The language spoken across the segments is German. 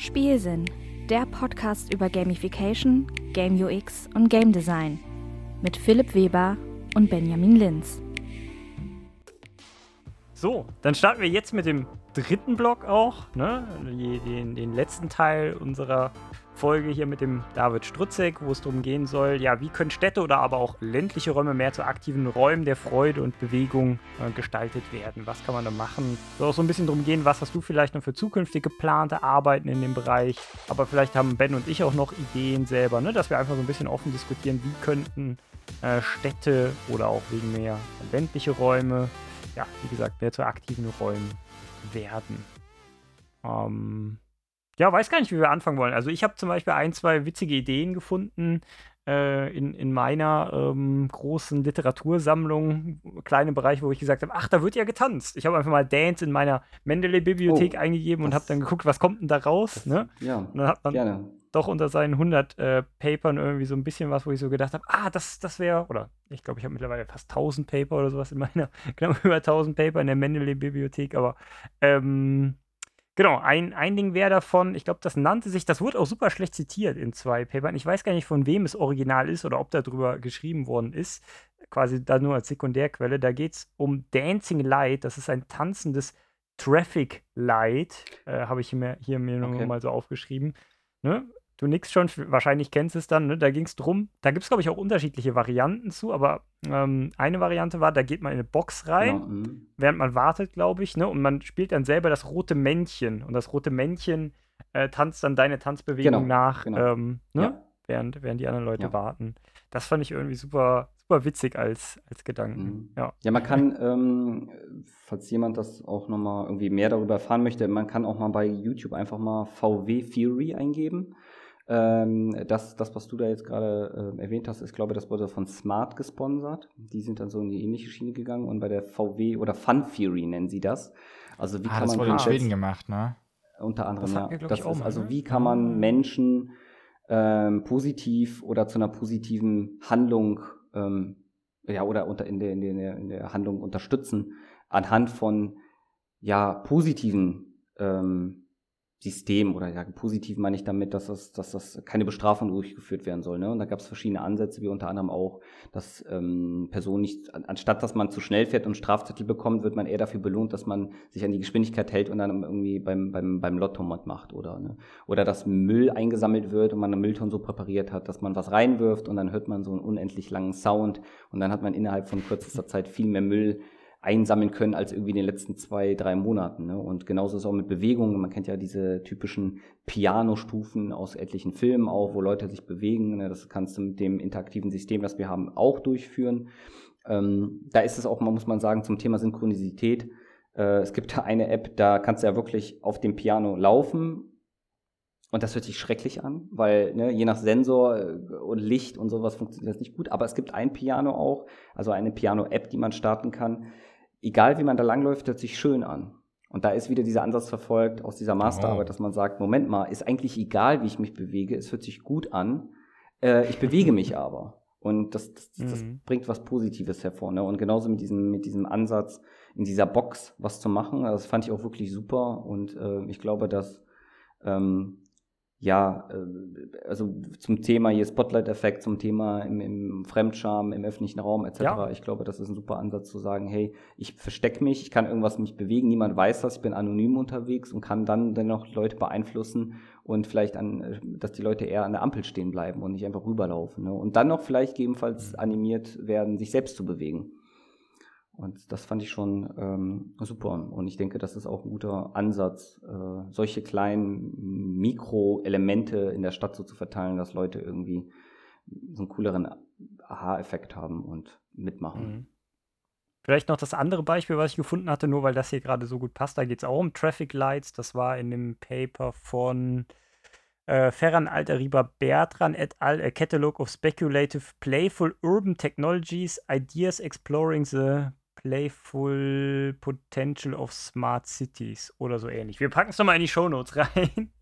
Spielsinn, der Podcast über Gamification, Game UX und Game Design mit Philipp Weber und Benjamin Linz. So, dann starten wir jetzt mit dem dritten Block auch, ne? den, den letzten Teil unserer Folge hier mit dem David Strutzek, wo es darum gehen soll, ja, wie können Städte oder aber auch ländliche Räume mehr zu aktiven Räumen der Freude und Bewegung äh, gestaltet werden? Was kann man da machen? Soll auch so ein bisschen darum gehen, was hast du vielleicht noch für zukünftig geplante Arbeiten in dem Bereich? Aber vielleicht haben Ben und ich auch noch Ideen selber, ne? dass wir einfach so ein bisschen offen diskutieren, wie könnten äh, Städte oder auch wegen mehr ländliche Räume, ja, wie gesagt, mehr zu aktiven Räumen werden. Ähm, ja, weiß gar nicht, wie wir anfangen wollen. Also ich habe zum Beispiel ein, zwei witzige Ideen gefunden äh, in, in meiner ähm, großen Literatursammlung, kleinen Bereich, wo ich gesagt habe, ach, da wird ja getanzt. Ich habe einfach mal Dance in meiner Mendeley-Bibliothek oh, eingegeben und habe dann geguckt, was kommt denn da raus. Das, ne? Ja, und dann hat man gerne. doch unter seinen 100 äh, Papern irgendwie so ein bisschen was, wo ich so gedacht habe, ah, das, das wäre, oder ich glaube, ich habe mittlerweile fast 1000 Paper oder sowas in meiner, genau über 1000 Paper in der Mendeley-Bibliothek, aber ähm, Genau, ein, ein Ding wäre davon, ich glaube, das nannte sich, das wurde auch super schlecht zitiert in zwei Papern. Ich weiß gar nicht, von wem es original ist oder ob darüber geschrieben worden ist. Quasi da nur als Sekundärquelle. Da geht es um Dancing Light. Das ist ein tanzendes Traffic Light. Äh, Habe ich hier, hier mir okay. mal so aufgeschrieben. Ne? Du nix schon, wahrscheinlich kennst es dann, ne? Da ging es drum, da gibt es, glaube ich, auch unterschiedliche Varianten zu, aber ähm, eine Variante war, da geht man in eine Box rein, genau. während man wartet, glaube ich, ne? Und man spielt dann selber das rote Männchen. Und das rote Männchen äh, tanzt dann deine Tanzbewegung genau, nach, genau. Ähm, ne? Ja. Während, während die anderen Leute ja. warten. Das fand ich irgendwie super, super witzig als, als Gedanken. Mhm. Ja. ja, man kann, ähm, falls jemand das auch nochmal irgendwie mehr darüber erfahren möchte, man kann auch mal bei YouTube einfach mal VW Theory eingeben. Ähm, das, das, was du da jetzt gerade äh, erwähnt hast, ist, glaube ich, das wurde von Smart gesponsert. Die sind dann so in die ähnliche Schiene gegangen und bei der VW oder Fun Theory nennen sie das. Also wie ah, kann das man wurde in Schweden gemacht, ne? Unter anderem, das ja. Das ist, auch, also ne? wie kann man Menschen ähm, positiv oder zu einer positiven Handlung ähm, ja oder unter in der, in der in der Handlung unterstützen anhand von ja positiven ähm, System oder ja, positiv meine ich damit, dass das, dass das keine Bestrafung durchgeführt werden soll. Ne? Und da gab es verschiedene Ansätze, wie unter anderem auch, dass ähm, Personen nicht, anstatt dass man zu schnell fährt und Strafzettel bekommt, wird man eher dafür belohnt, dass man sich an die Geschwindigkeit hält und dann irgendwie beim, beim, beim Lottomat macht oder ne? Oder dass Müll eingesammelt wird und man eine Mülltonne so präpariert hat, dass man was reinwirft und dann hört man so einen unendlich langen Sound und dann hat man innerhalb von kürzester Zeit viel mehr Müll einsammeln können als irgendwie in den letzten zwei, drei Monaten. Ne? Und genauso ist es auch mit Bewegungen. Man kennt ja diese typischen Piano-Stufen aus etlichen Filmen auch, wo Leute sich bewegen. Ne? Das kannst du mit dem interaktiven System, das wir haben, auch durchführen. Ähm, da ist es auch, muss man sagen, zum Thema Synchronisität. Äh, es gibt da eine App, da kannst du ja wirklich auf dem Piano laufen und das hört sich schrecklich an, weil ne, je nach Sensor äh, und Licht und sowas funktioniert das nicht gut. Aber es gibt ein Piano auch, also eine Piano-App, die man starten kann, egal wie man da langläuft, hört sich schön an. Und da ist wieder dieser Ansatz verfolgt aus dieser Masterarbeit, oh. dass man sagt, Moment mal, ist eigentlich egal, wie ich mich bewege, es hört sich gut an, äh, ich bewege mich aber. Und das, das, das mhm. bringt was Positives hervor. Ne? Und genauso mit diesem, mit diesem Ansatz, in dieser Box was zu machen, das fand ich auch wirklich super. Und äh, ich glaube, dass ähm, ja, äh, also zum Thema hier Spotlight-Effekt, zum Thema im, im Fremdscham, im öffentlichen Raum etc. Ja. Ich glaube, das ist ein super Ansatz zu sagen, hey, ich verstecke mich, ich kann irgendwas mich bewegen, niemand weiß das, ich bin anonym unterwegs und kann dann dennoch Leute beeinflussen und vielleicht an, äh, dass die Leute eher an der Ampel stehen bleiben und nicht einfach rüberlaufen. Ne? Und dann noch vielleicht gegebenenfalls animiert werden, sich selbst zu bewegen. Und das fand ich schon ähm, super. Und ich denke, das ist auch ein guter Ansatz, äh, solche kleinen Mikroelemente in der Stadt so zu verteilen, dass Leute irgendwie so einen cooleren Aha-Effekt haben und mitmachen. Mhm. Vielleicht noch das andere Beispiel, was ich gefunden hatte, nur weil das hier gerade so gut passt. Da geht es auch um Traffic Lights. Das war in dem Paper von äh, Ferran Alteriba Bertran et al. A Catalog of Speculative Playful Urban Technologies, Ideas Exploring the Playful Potential of Smart Cities oder so ähnlich. Wir packen es nochmal in die Shownotes rein.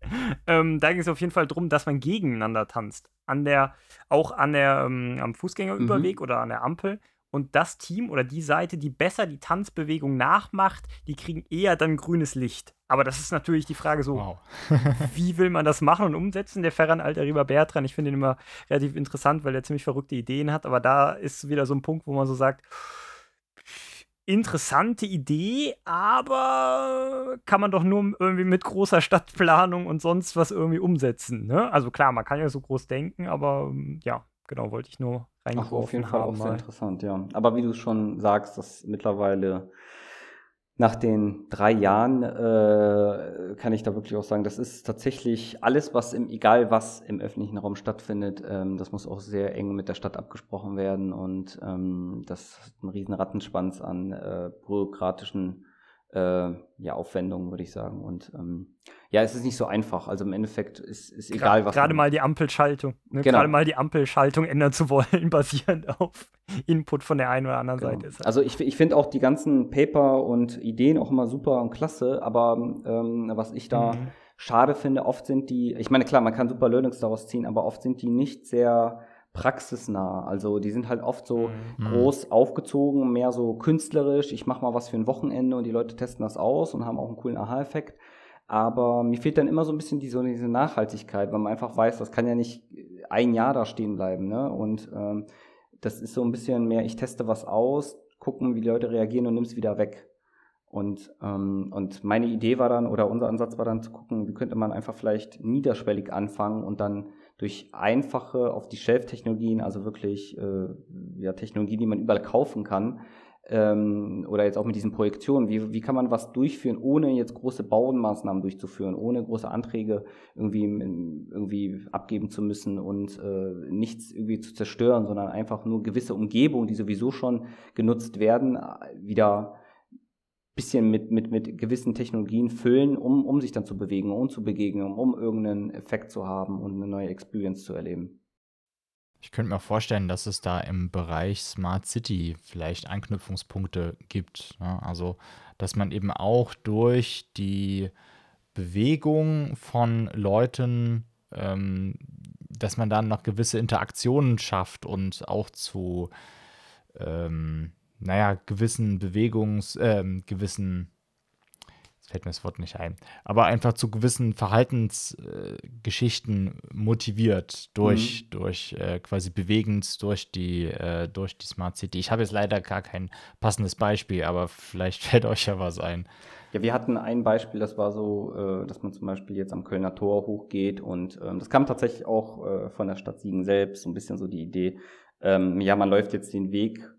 ähm, da ging es auf jeden Fall darum, dass man gegeneinander tanzt. An der, auch an der, ähm, am Fußgängerüberweg mhm. oder an der Ampel. und das Team oder die Seite, die besser die Tanzbewegung nachmacht, die kriegen eher dann grünes Licht. Aber das ist natürlich die Frage so, wow. wie will man das machen und umsetzen? Der Ferran Altariba Bertrand, ich finde ihn immer relativ interessant, weil er ziemlich verrückte Ideen hat, aber da ist wieder so ein Punkt, wo man so sagt, interessante Idee, aber kann man doch nur irgendwie mit großer Stadtplanung und sonst was irgendwie umsetzen. Ne? Also klar, man kann ja so groß denken, aber ja, genau, wollte ich nur reingeworfen Ach, auf jeden Fall auch sehr interessant, ja. Aber wie du schon sagst, dass mittlerweile nach den drei Jahren äh, kann ich da wirklich auch sagen, das ist tatsächlich alles, was im, egal was im öffentlichen Raum stattfindet, ähm, das muss auch sehr eng mit der Stadt abgesprochen werden. Und ähm, das ist ein riesen Rattenschwanz an äh, bürokratischen äh, ja, Aufwendungen, würde ich sagen. Und ähm, ja, es ist nicht so einfach. Also im Endeffekt ist, ist egal, was. Gerade mal die Ampelschaltung. Ne? Genau. Gerade mal die Ampelschaltung ändern zu wollen, basierend auf Input von der einen oder anderen genau. Seite. Ist halt also ich, ich finde auch die ganzen Paper und Ideen auch immer super und klasse, aber ähm, was ich da mhm. schade finde, oft sind die, ich meine, klar, man kann super Learnings daraus ziehen, aber oft sind die nicht sehr praxisnah. Also die sind halt oft so mhm. groß aufgezogen, mehr so künstlerisch. Ich mache mal was für ein Wochenende und die Leute testen das aus und haben auch einen coolen Aha-Effekt. Aber mir fehlt dann immer so ein bisschen die, so diese Nachhaltigkeit, weil man einfach weiß, das kann ja nicht ein Jahr da stehen bleiben. Ne? Und ähm, das ist so ein bisschen mehr, ich teste was aus, gucken, wie die Leute reagieren und nimm es wieder weg. Und, ähm, und meine Idee war dann, oder unser Ansatz war dann zu gucken, wie könnte man einfach vielleicht niederschwellig anfangen und dann durch einfache auf die Shelf-Technologien, also wirklich äh, ja, Technologien, die man überall kaufen kann, ähm, oder jetzt auch mit diesen Projektionen, wie, wie kann man was durchführen, ohne jetzt große Baumaßnahmen durchzuführen, ohne große Anträge irgendwie, irgendwie abgeben zu müssen und äh, nichts irgendwie zu zerstören, sondern einfach nur gewisse Umgebungen, die sowieso schon genutzt werden, wieder bisschen mit, mit, mit gewissen Technologien füllen, um, um sich dann zu bewegen, um zu begegnen, um irgendeinen Effekt zu haben und eine neue Experience zu erleben. Ich könnte mir vorstellen, dass es da im Bereich Smart City vielleicht Anknüpfungspunkte gibt. Ne? Also, dass man eben auch durch die Bewegung von Leuten, ähm, dass man dann noch gewisse Interaktionen schafft und auch zu ähm, naja, gewissen Bewegungs-, äh, gewissen, jetzt fällt mir das Wort nicht ein, aber einfach zu gewissen Verhaltensgeschichten äh, motiviert durch, mhm. durch äh, quasi bewegend durch die, äh, durch die Smart City. Ich habe jetzt leider gar kein passendes Beispiel, aber vielleicht fällt euch ja was ein. Ja, wir hatten ein Beispiel, das war so, äh, dass man zum Beispiel jetzt am Kölner Tor hochgeht und ähm, das kam tatsächlich auch äh, von der Stadt Siegen selbst, so ein bisschen so die Idee, ähm, ja, man läuft jetzt den Weg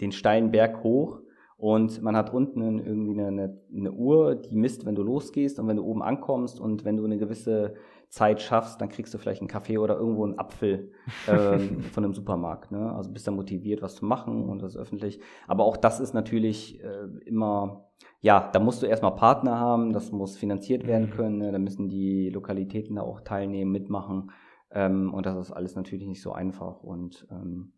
den steilen Berg hoch und man hat unten irgendwie eine, eine, Uhr, die misst, wenn du losgehst und wenn du oben ankommst und wenn du eine gewisse Zeit schaffst, dann kriegst du vielleicht einen Kaffee oder irgendwo einen Apfel ähm, von einem Supermarkt. Ne? Also bist du motiviert, was zu machen und das ist öffentlich. Aber auch das ist natürlich äh, immer, ja, da musst du erstmal Partner haben, das muss finanziert werden mhm. können, ne? da müssen die Lokalitäten da auch teilnehmen, mitmachen. Ähm, und das ist alles natürlich nicht so einfach. Und ähm,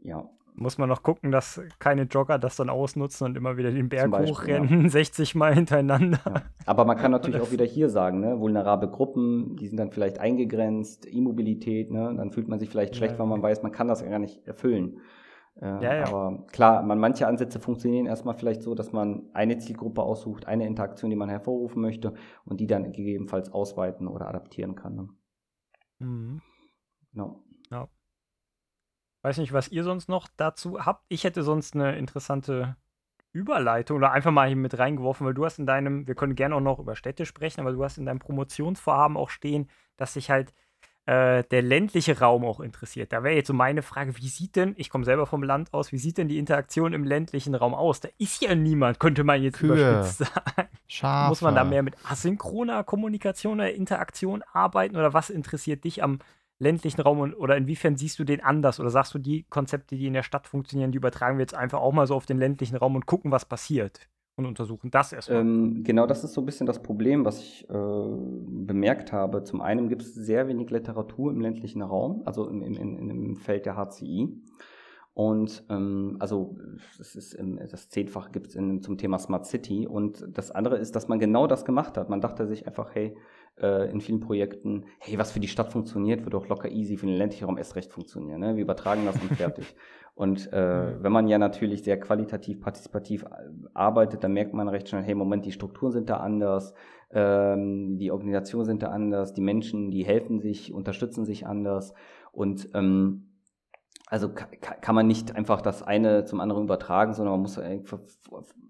ja, muss man noch gucken, dass keine Jogger das dann ausnutzen und immer wieder den Berg Beispiel, hochrennen, ja. 60 Mal hintereinander. Ja. Aber man kann natürlich auch wieder hier sagen, ne, vulnerable Gruppen, die sind dann vielleicht eingegrenzt, Immobilität, ne, dann fühlt man sich vielleicht schlecht, ja, weil man weiß, man kann das gar nicht erfüllen. Äh, aber klar, man, manche Ansätze funktionieren erstmal vielleicht so, dass man eine Zielgruppe aussucht, eine Interaktion, die man hervorrufen möchte und die dann gegebenenfalls ausweiten oder adaptieren kann. Ne? Mhm. Genau. Ja. Weiß nicht, was ihr sonst noch dazu habt. Ich hätte sonst eine interessante Überleitung oder einfach mal hier mit reingeworfen, weil du hast in deinem, wir können gerne auch noch über Städte sprechen, aber du hast in deinem Promotionsvorhaben auch stehen, dass sich halt äh, der ländliche Raum auch interessiert. Da wäre jetzt so meine Frage, wie sieht denn, ich komme selber vom Land aus, wie sieht denn die Interaktion im ländlichen Raum aus? Da ist ja niemand, könnte man jetzt Kühe. überspitzt sagen. Schafe. Muss man da mehr mit asynchroner Kommunikation oder Interaktion arbeiten oder was interessiert dich am ländlichen Raum und, oder inwiefern siehst du den anders? Oder sagst du, die Konzepte, die in der Stadt funktionieren, die übertragen wir jetzt einfach auch mal so auf den ländlichen Raum und gucken, was passiert? Und untersuchen das erstmal. Ähm, genau, das ist so ein bisschen das Problem, was ich äh, bemerkt habe. Zum einen gibt es sehr wenig Literatur im ländlichen Raum, also im, im, im Feld der HCI. Und ähm, also das ist im, das Zehnfache gibt es zum Thema Smart City. Und das andere ist, dass man genau das gemacht hat. Man dachte sich einfach, hey, äh, in vielen Projekten, hey, was für die Stadt funktioniert, wird auch locker easy für den ländlichen Raum erst recht funktionieren. Ne? Wir übertragen das und fertig. Und äh, wenn man ja natürlich sehr qualitativ, partizipativ arbeitet, dann merkt man recht schnell, hey, Moment, die Strukturen sind da anders, ähm, die Organisationen sind da anders, die Menschen, die helfen sich, unterstützen sich anders. Und ähm, also kann man nicht einfach das eine zum anderen übertragen, sondern man muss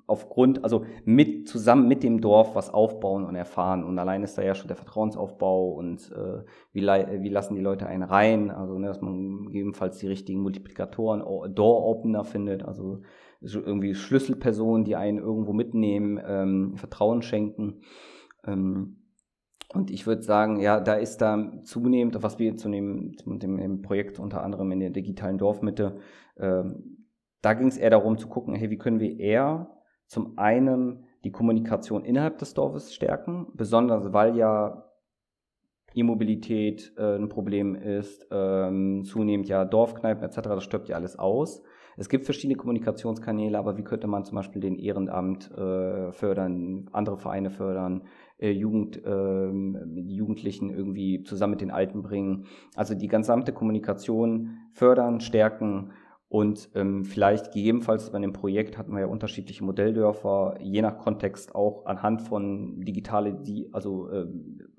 aufgrund, also mit zusammen mit dem Dorf was aufbauen und erfahren. Und allein ist da ja schon der Vertrauensaufbau und äh, wie, wie lassen die Leute einen rein, also ne, dass man gegebenenfalls die richtigen Multiplikatoren, Door-Opener findet, also irgendwie Schlüsselpersonen, die einen irgendwo mitnehmen, ähm, Vertrauen schenken. Ähm, und ich würde sagen, ja, da ist da zunehmend, was wir zu dem, zu dem Projekt unter anderem in der digitalen Dorfmitte, äh, da ging es eher darum zu gucken, hey, wie können wir eher zum einen die Kommunikation innerhalb des Dorfes stärken, besonders weil ja E-Mobilität äh, ein Problem ist, ähm, zunehmend ja Dorfkneipen etc., das stirbt ja alles aus. Es gibt verschiedene Kommunikationskanäle, aber wie könnte man zum Beispiel den Ehrenamt äh, fördern, andere Vereine fördern, äh, Jugend, äh, Jugendlichen irgendwie zusammen mit den Alten bringen. Also die gesamte Kommunikation fördern, stärken und ähm, vielleicht gegebenenfalls bei dem Projekt hatten wir ja unterschiedliche Modelldörfer, je nach Kontext auch anhand von digitale, die, also äh,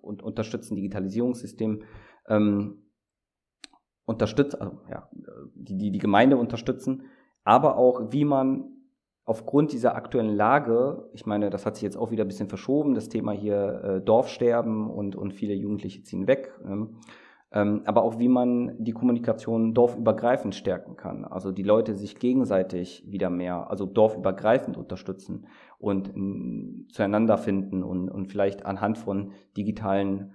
und unterstützen Digitalisierungssystem ähm, unterstützen, also ja, die, die die Gemeinde unterstützen, aber auch wie man aufgrund dieser aktuellen Lage, ich meine, das hat sich jetzt auch wieder ein bisschen verschoben, das Thema hier äh, Dorfsterben und, und viele Jugendliche ziehen weg, ähm, ähm, aber auch wie man die Kommunikation dorfübergreifend stärken kann. Also die Leute sich gegenseitig wieder mehr, also dorfübergreifend unterstützen und zueinander finden und, und vielleicht anhand von digitalen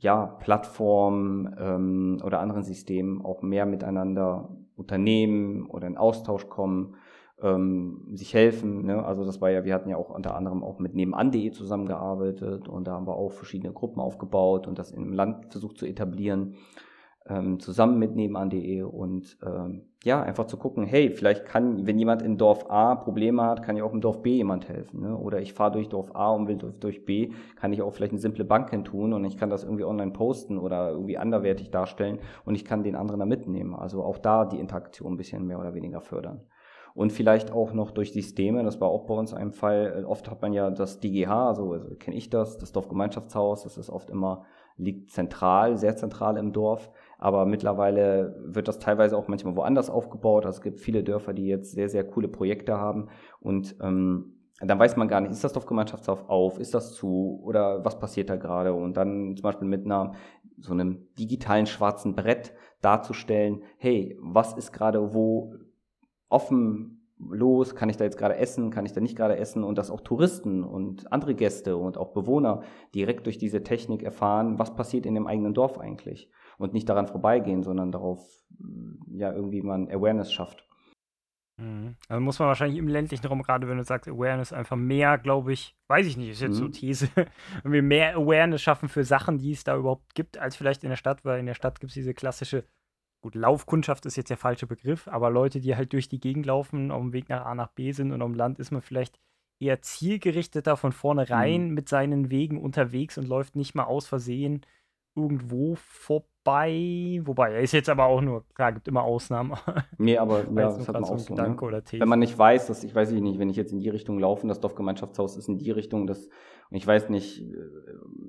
ja, Plattformen ähm, oder anderen Systemen auch mehr miteinander unternehmen oder in Austausch kommen ähm, sich helfen. Ne? Also das war ja, wir hatten ja auch unter anderem auch mit nebenan.de zusammengearbeitet und da haben wir auch verschiedene Gruppen aufgebaut und das im Land versucht zu etablieren, ähm, zusammen mit nebenan.de und ähm, ja, einfach zu gucken, hey, vielleicht kann, wenn jemand in Dorf A Probleme hat, kann ja auch im Dorf B jemand helfen. Ne? Oder ich fahre durch Dorf A und will durch, durch B, kann ich auch vielleicht eine simple Bank hin tun und ich kann das irgendwie online posten oder irgendwie anderwertig darstellen und ich kann den anderen da mitnehmen. Also auch da die Interaktion ein bisschen mehr oder weniger fördern und vielleicht auch noch durch Systeme. Das war auch bei uns ein Fall. Oft hat man ja das DGH, also, also kenne ich das, das Dorfgemeinschaftshaus. Das ist oft immer liegt zentral, sehr zentral im Dorf. Aber mittlerweile wird das teilweise auch manchmal woanders aufgebaut. Also es gibt viele Dörfer, die jetzt sehr, sehr coole Projekte haben und ähm, dann weiß man gar nicht, ist das Dorfgemeinschaftshaus auf, ist das zu oder was passiert da gerade? Und dann zum Beispiel mit einer so einem digitalen schwarzen Brett darzustellen, hey, was ist gerade wo offen los, kann ich da jetzt gerade essen, kann ich da nicht gerade essen und dass auch Touristen und andere Gäste und auch Bewohner direkt durch diese Technik erfahren, was passiert in dem eigenen Dorf eigentlich und nicht daran vorbeigehen, sondern darauf ja irgendwie man Awareness schafft. Mhm. Also muss man wahrscheinlich im ländlichen Raum, gerade wenn du sagst Awareness, einfach mehr, glaube ich, weiß ich nicht, ist jetzt mhm. so These, irgendwie mehr Awareness schaffen für Sachen, die es da überhaupt gibt, als vielleicht in der Stadt, weil in der Stadt gibt es diese klassische gut, Laufkundschaft ist jetzt der falsche Begriff, aber Leute, die halt durch die Gegend laufen, auf dem Weg nach A nach B sind und am Land ist man vielleicht eher zielgerichteter von vornherein mhm. mit seinen Wegen unterwegs und läuft nicht mal aus Versehen irgendwo vorbei vorbei. Wobei, er ist jetzt aber auch nur, klar, gibt immer Ausnahmen. Nee, aber ja, das hat man auch so, ne? Wenn man nicht weiß, dass, ich weiß nicht, wenn ich jetzt in die Richtung laufe, das Dorfgemeinschaftshaus ist in die Richtung, das, und ich weiß nicht, äh,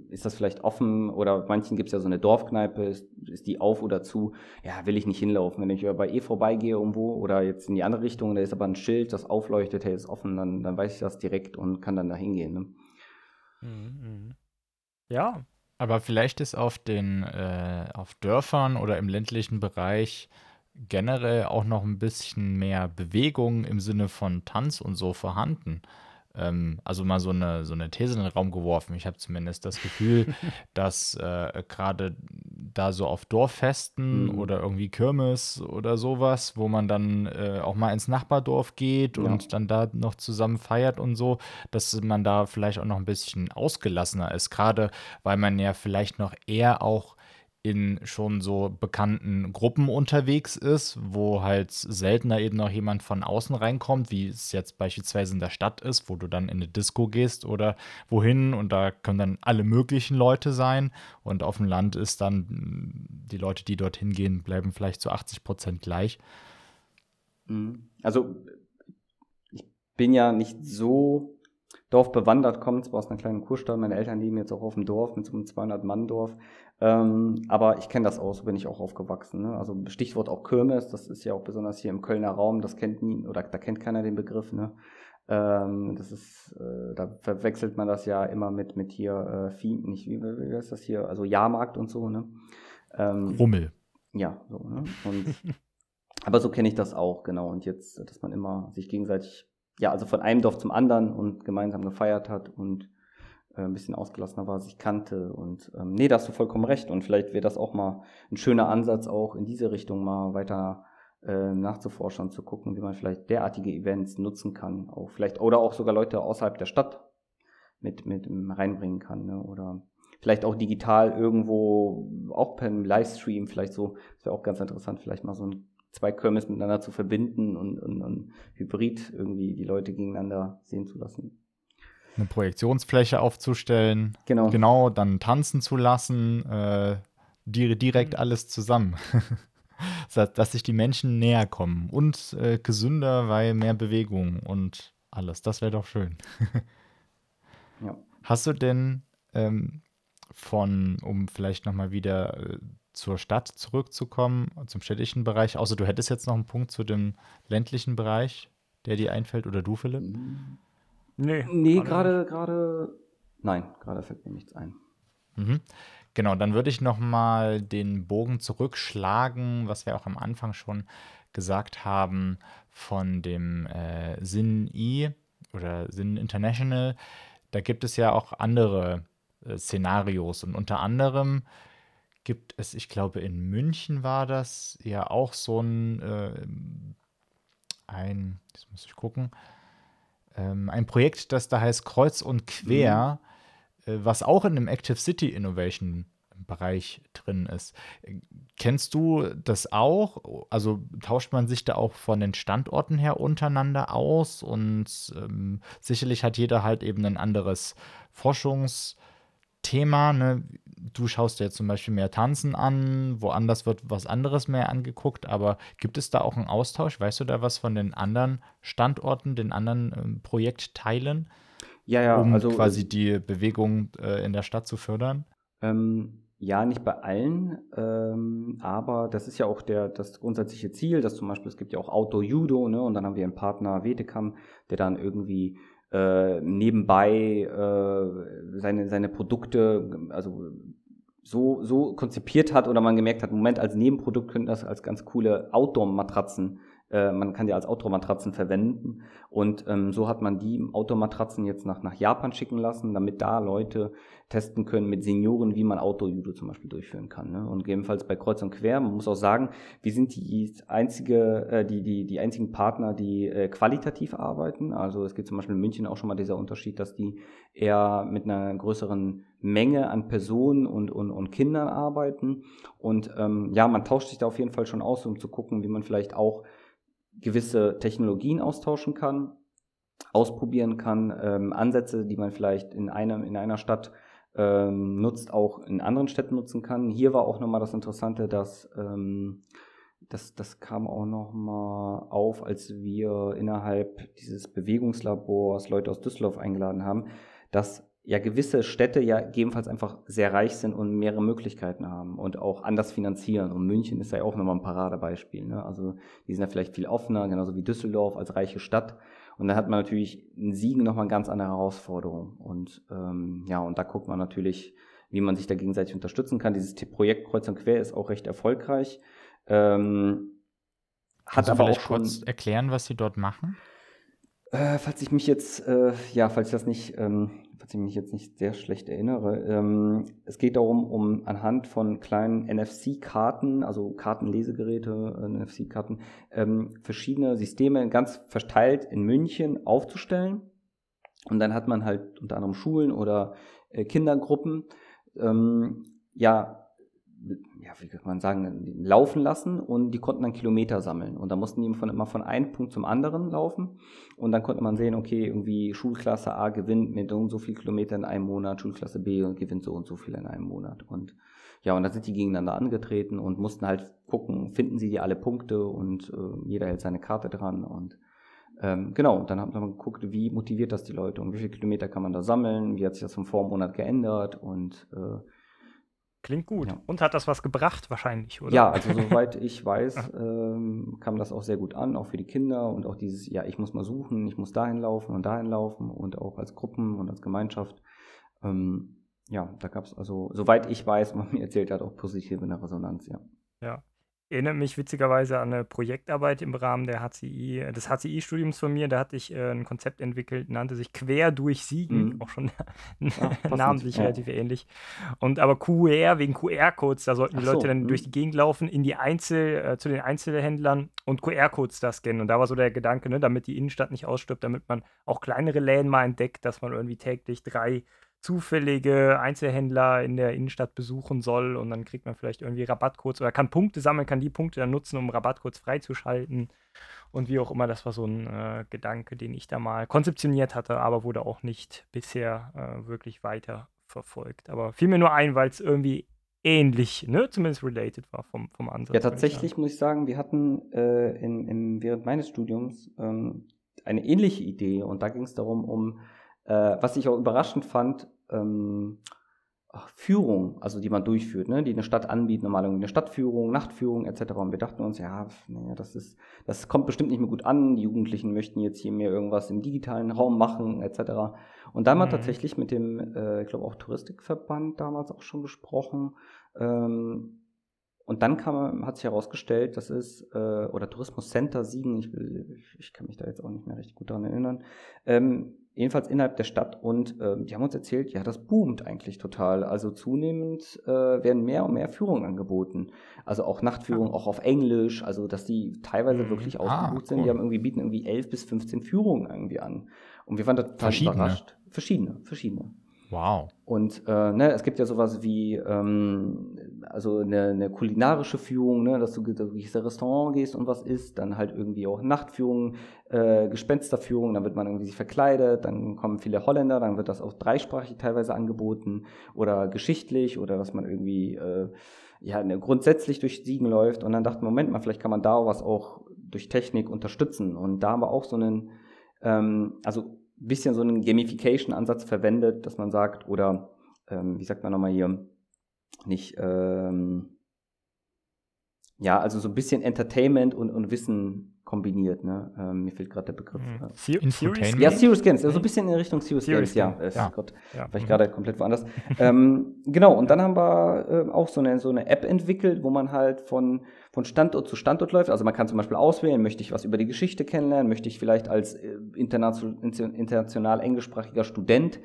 ist das vielleicht offen oder manchen gibt es ja so eine Dorfkneipe, ist, ist die auf oder zu? Ja, will ich nicht hinlaufen. Wenn ich bei E vorbeigehe irgendwo oder jetzt in die andere Richtung, da ist aber ein Schild, das aufleuchtet, hey, ist offen, dann, dann weiß ich das direkt und kann dann da hingehen. Ne? Mhm, mhm. Ja, aber vielleicht ist auf den äh, auf Dörfern oder im ländlichen Bereich generell auch noch ein bisschen mehr Bewegung im Sinne von Tanz und so vorhanden. Ähm, also mal so eine, so eine These in den Raum geworfen. Ich habe zumindest das Gefühl, dass äh, gerade da so auf Dorffesten mhm. oder irgendwie Kirmes oder sowas, wo man dann äh, auch mal ins Nachbardorf geht ja. und dann da noch zusammen feiert und so, dass man da vielleicht auch noch ein bisschen ausgelassener ist. Gerade weil man ja vielleicht noch eher auch in schon so bekannten Gruppen unterwegs ist, wo halt seltener eben noch jemand von außen reinkommt, wie es jetzt beispielsweise in der Stadt ist, wo du dann in eine Disco gehst oder wohin und da können dann alle möglichen Leute sein und auf dem Land ist dann die Leute, die dorthin gehen, bleiben vielleicht zu 80 Prozent gleich. Mhm. Also ich bin ja nicht so Dorf bewandert, komme zwar aus einer kleinen Kurstadt, meine Eltern leben jetzt auch auf dem Dorf mit so einem 200-Mann-Dorf, ähm, aber ich kenne das auch, so bin ich auch aufgewachsen. Ne? Also Stichwort auch Kirmes, das ist ja auch besonders hier im Kölner Raum, das kennt nie, oder da kennt keiner den Begriff, ne? Ähm, das ist, äh, da verwechselt man das ja immer mit, mit hier, äh, Vieh, nicht, wie, wie heißt das hier, also Jahrmarkt und so, ne? Ähm, Rummel. Ja, so, ne? Und, aber so kenne ich das auch, genau. Und jetzt, dass man immer sich gegenseitig ja, also von einem Dorf zum anderen und gemeinsam gefeiert hat und ein bisschen ausgelassener war, sich kannte. Und ähm, nee, da hast du vollkommen recht. Und vielleicht wäre das auch mal ein schöner Ansatz, auch in diese Richtung mal weiter äh, nachzuforschen zu gucken, wie man vielleicht derartige Events nutzen kann. Auch vielleicht, oder auch sogar Leute außerhalb der Stadt mit, mit reinbringen kann. Ne? Oder vielleicht auch digital irgendwo, auch per Livestream, vielleicht so, das wäre auch ganz interessant, vielleicht mal so ein zwei Kirmes miteinander zu verbinden und, und, und hybrid irgendwie die Leute gegeneinander sehen zu lassen. Eine Projektionsfläche aufzustellen, genau, genau dann tanzen zu lassen, äh, direkt mhm. alles zusammen. dass sich die Menschen näher kommen und äh, gesünder, weil mehr Bewegung und alles. Das wäre doch schön. ja. Hast du denn ähm, von, um vielleicht nochmal wieder äh, zur Stadt zurückzukommen, zum städtischen Bereich, außer du hättest jetzt noch einen Punkt zu dem ländlichen Bereich, der dir einfällt, oder du, Philipp? Nee. Nee, gerade, gerade, nein, gerade fällt mir nichts ein. Mhm. Genau, dann würde ich nochmal den Bogen zurückschlagen, was wir auch am Anfang schon gesagt haben, von dem äh, Sinn I oder Sinn International. Da gibt es ja auch andere äh, Szenarios und unter anderem gibt es, ich glaube, in München war das ja auch so ein, äh, ein, das muss ich gucken, ähm, ein Projekt, das da heißt Kreuz und Quer, mhm. äh, was auch in dem Active City Innovation Bereich drin ist. Kennst du das auch? Also tauscht man sich da auch von den Standorten her untereinander aus und ähm, sicherlich hat jeder halt eben ein anderes Forschungs- Thema, ne? Du schaust dir jetzt zum Beispiel mehr Tanzen an, woanders wird was anderes mehr angeguckt, aber gibt es da auch einen Austausch? Weißt du da was von den anderen Standorten, den anderen ähm, Projektteilen? Ja, ja, um also quasi die Bewegung äh, in der Stadt zu fördern? Ähm, ja, nicht bei allen, ähm, aber das ist ja auch der, das grundsätzliche Ziel, dass zum Beispiel, es gibt ja auch Outdoor-Judo, ne, und dann haben wir einen Partner Wetekam, der dann irgendwie äh, nebenbei äh, seine, seine Produkte, also so, so konzipiert hat oder man gemerkt hat, Moment, als Nebenprodukt könnten das als ganz coole Outdoor-Matratzen äh, man kann die als Outdoor-Matratzen verwenden. Und ähm, so hat man die Outdoor-Matratzen jetzt nach, nach Japan schicken lassen, damit da Leute testen können mit Senioren, wie man Outdoor-Judo zum Beispiel durchführen kann. Ne? Und gegebenenfalls bei Kreuz und Quer, man muss auch sagen, wir sind die einzige, äh, die, die, die einzigen Partner, die äh, qualitativ arbeiten. Also es gibt zum Beispiel in München auch schon mal dieser Unterschied, dass die eher mit einer größeren Menge an Personen und, und, und Kindern arbeiten. Und ähm, ja, man tauscht sich da auf jeden Fall schon aus, um zu gucken, wie man vielleicht auch gewisse Technologien austauschen kann, ausprobieren kann, ähm, Ansätze, die man vielleicht in einem in einer Stadt ähm, nutzt, auch in anderen Städten nutzen kann. Hier war auch nochmal das Interessante, dass ähm, das, das kam auch nochmal auf, als wir innerhalb dieses Bewegungslabors Leute aus Düsseldorf eingeladen haben, dass ja gewisse Städte ja gegebenenfalls einfach sehr reich sind und mehrere Möglichkeiten haben und auch anders finanzieren. Und München ist ja auch nochmal ein Paradebeispiel. Ne? Also die sind ja vielleicht viel offener, genauso wie Düsseldorf als reiche Stadt. Und dann hat man natürlich in Siegen nochmal eine ganz andere Herausforderung. Und ähm, ja, und da guckt man natürlich, wie man sich da gegenseitig unterstützen kann. Dieses Projekt Kreuz und Quer ist auch recht erfolgreich. Ähm, hat aber auch schon kurz erklären, was sie dort machen? Äh, falls ich mich jetzt, äh, ja, falls ich das nicht, ähm, falls ich mich jetzt nicht sehr schlecht erinnere, ähm, es geht darum, um anhand von kleinen NFC-Karten, also Kartenlesegeräte, äh, NFC-Karten, ähm, verschiedene Systeme ganz verteilt in München aufzustellen. Und dann hat man halt unter anderem Schulen oder äh, Kindergruppen, ähm, ja, ja, wie kann man sagen, laufen lassen und die konnten dann Kilometer sammeln. Und da mussten die von, immer von einem Punkt zum anderen laufen. Und dann konnte man sehen, okay, irgendwie Schulklasse A gewinnt mit so und so viel Kilometer in einem Monat, Schulklasse B gewinnt so und so viel in einem Monat. Und ja, und dann sind die gegeneinander angetreten und mussten halt gucken, finden sie die alle Punkte und äh, jeder hält seine Karte dran und ähm, genau, und dann hat man geguckt, wie motiviert das die Leute und wie viele Kilometer kann man da sammeln, wie hat sich das vom Vormonat geändert und äh, Klingt gut. Ja. Und hat das was gebracht wahrscheinlich, oder? Ja, also soweit ich weiß, ähm, kam das auch sehr gut an, auch für die Kinder und auch dieses, ja, ich muss mal suchen, ich muss dahin laufen und dahin laufen und auch als Gruppen und als Gemeinschaft. Ähm, ja, da gab es also, soweit ich weiß, man mir erzählt hat, auch positive Resonanz, ja. Ja, erinnert mich witzigerweise an eine Projektarbeit im Rahmen der HCI, des HCI-Studiums von mir. Da hatte ich äh, ein Konzept entwickelt, nannte sich Quer durch Siegen, mhm. auch schon ja, namentlich ja. relativ ähnlich. Und aber QR wegen QR-Codes, da sollten die Leute dann mhm. durch die Gegend laufen, in die Einzel, äh, zu den Einzelhändlern und QR-Codes da scannen. Und da war so der Gedanke, ne, damit die Innenstadt nicht ausstirbt, damit man auch kleinere Läden mal entdeckt, dass man irgendwie täglich drei zufällige Einzelhändler in der Innenstadt besuchen soll und dann kriegt man vielleicht irgendwie Rabattcodes oder kann Punkte sammeln, kann die Punkte dann nutzen, um Rabattcodes freizuschalten und wie auch immer. Das war so ein äh, Gedanke, den ich da mal konzeptioniert hatte, aber wurde auch nicht bisher äh, wirklich weiter verfolgt. Aber fiel mir nur ein, weil es irgendwie ähnlich, ne, zumindest related war vom, vom Ansatz. Ja, tatsächlich muss ich sagen, wir hatten äh, in, in, während meines Studiums ähm, eine ähnliche Idee und da ging es darum, um äh, was ich auch überraschend fand, ähm, Führung, also die man durchführt, ne, die eine Stadt anbietet, normal eine Stadtführung, Nachtführung etc. Und wir dachten uns, ja, naja, das ist, das kommt bestimmt nicht mehr gut an. Die Jugendlichen möchten jetzt hier mehr irgendwas im digitalen Raum machen etc. Und da haben wir mhm. tatsächlich mit dem, äh, ich glaube auch Touristikverband damals auch schon gesprochen. Ähm, und dann kam, hat sich herausgestellt, das ist, äh, oder Tourismus Center Siegen, ich, will, ich kann mich da jetzt auch nicht mehr richtig gut daran erinnern, ähm, jedenfalls innerhalb der Stadt. Und äh, die haben uns erzählt, ja, das boomt eigentlich total. Also zunehmend äh, werden mehr und mehr Führungen angeboten. Also auch Nachtführungen, ah. auch auf Englisch, also dass die teilweise mhm. wirklich ausgebucht ah, sind. Die haben irgendwie, bieten irgendwie elf bis 15 Führungen irgendwie an. Und wir waren da total überrascht. Verschiedene, verschiedene. Wow. Und äh, ne, es gibt ja sowas wie ähm, also eine, eine kulinarische Führung, ne, dass du durch das Restaurant gehst und was isst, dann halt irgendwie auch Nachtführungen, äh, Gespensterführungen, dann wird man irgendwie sich verkleidet, dann kommen viele Holländer, dann wird das auch dreisprachig teilweise angeboten oder geschichtlich oder dass man irgendwie äh, ja ne, grundsätzlich durch Siegen läuft und dann dachte Moment mal, vielleicht kann man da was auch durch Technik unterstützen und da haben wir auch so einen ähm, also bisschen so einen Gamification-Ansatz verwendet, dass man sagt, oder ähm, wie sagt man nochmal hier, nicht, ähm, ja, also so ein bisschen Entertainment und, und Wissen kombiniert. Ne? Ähm, mir fehlt gerade der Begriff. Mhm. Äh, Serious Ja, Serious Games, also so ein bisschen in Richtung Serious, Serious Games, ja. Ist ja. Gott, ja. war ich mhm. gerade komplett woanders. ähm, genau, und dann haben wir äh, auch so eine, so eine App entwickelt, wo man halt von, von Standort zu Standort läuft. Also man kann zum Beispiel auswählen, möchte ich was über die Geschichte kennenlernen, möchte ich vielleicht als äh, international, international englischsprachiger Student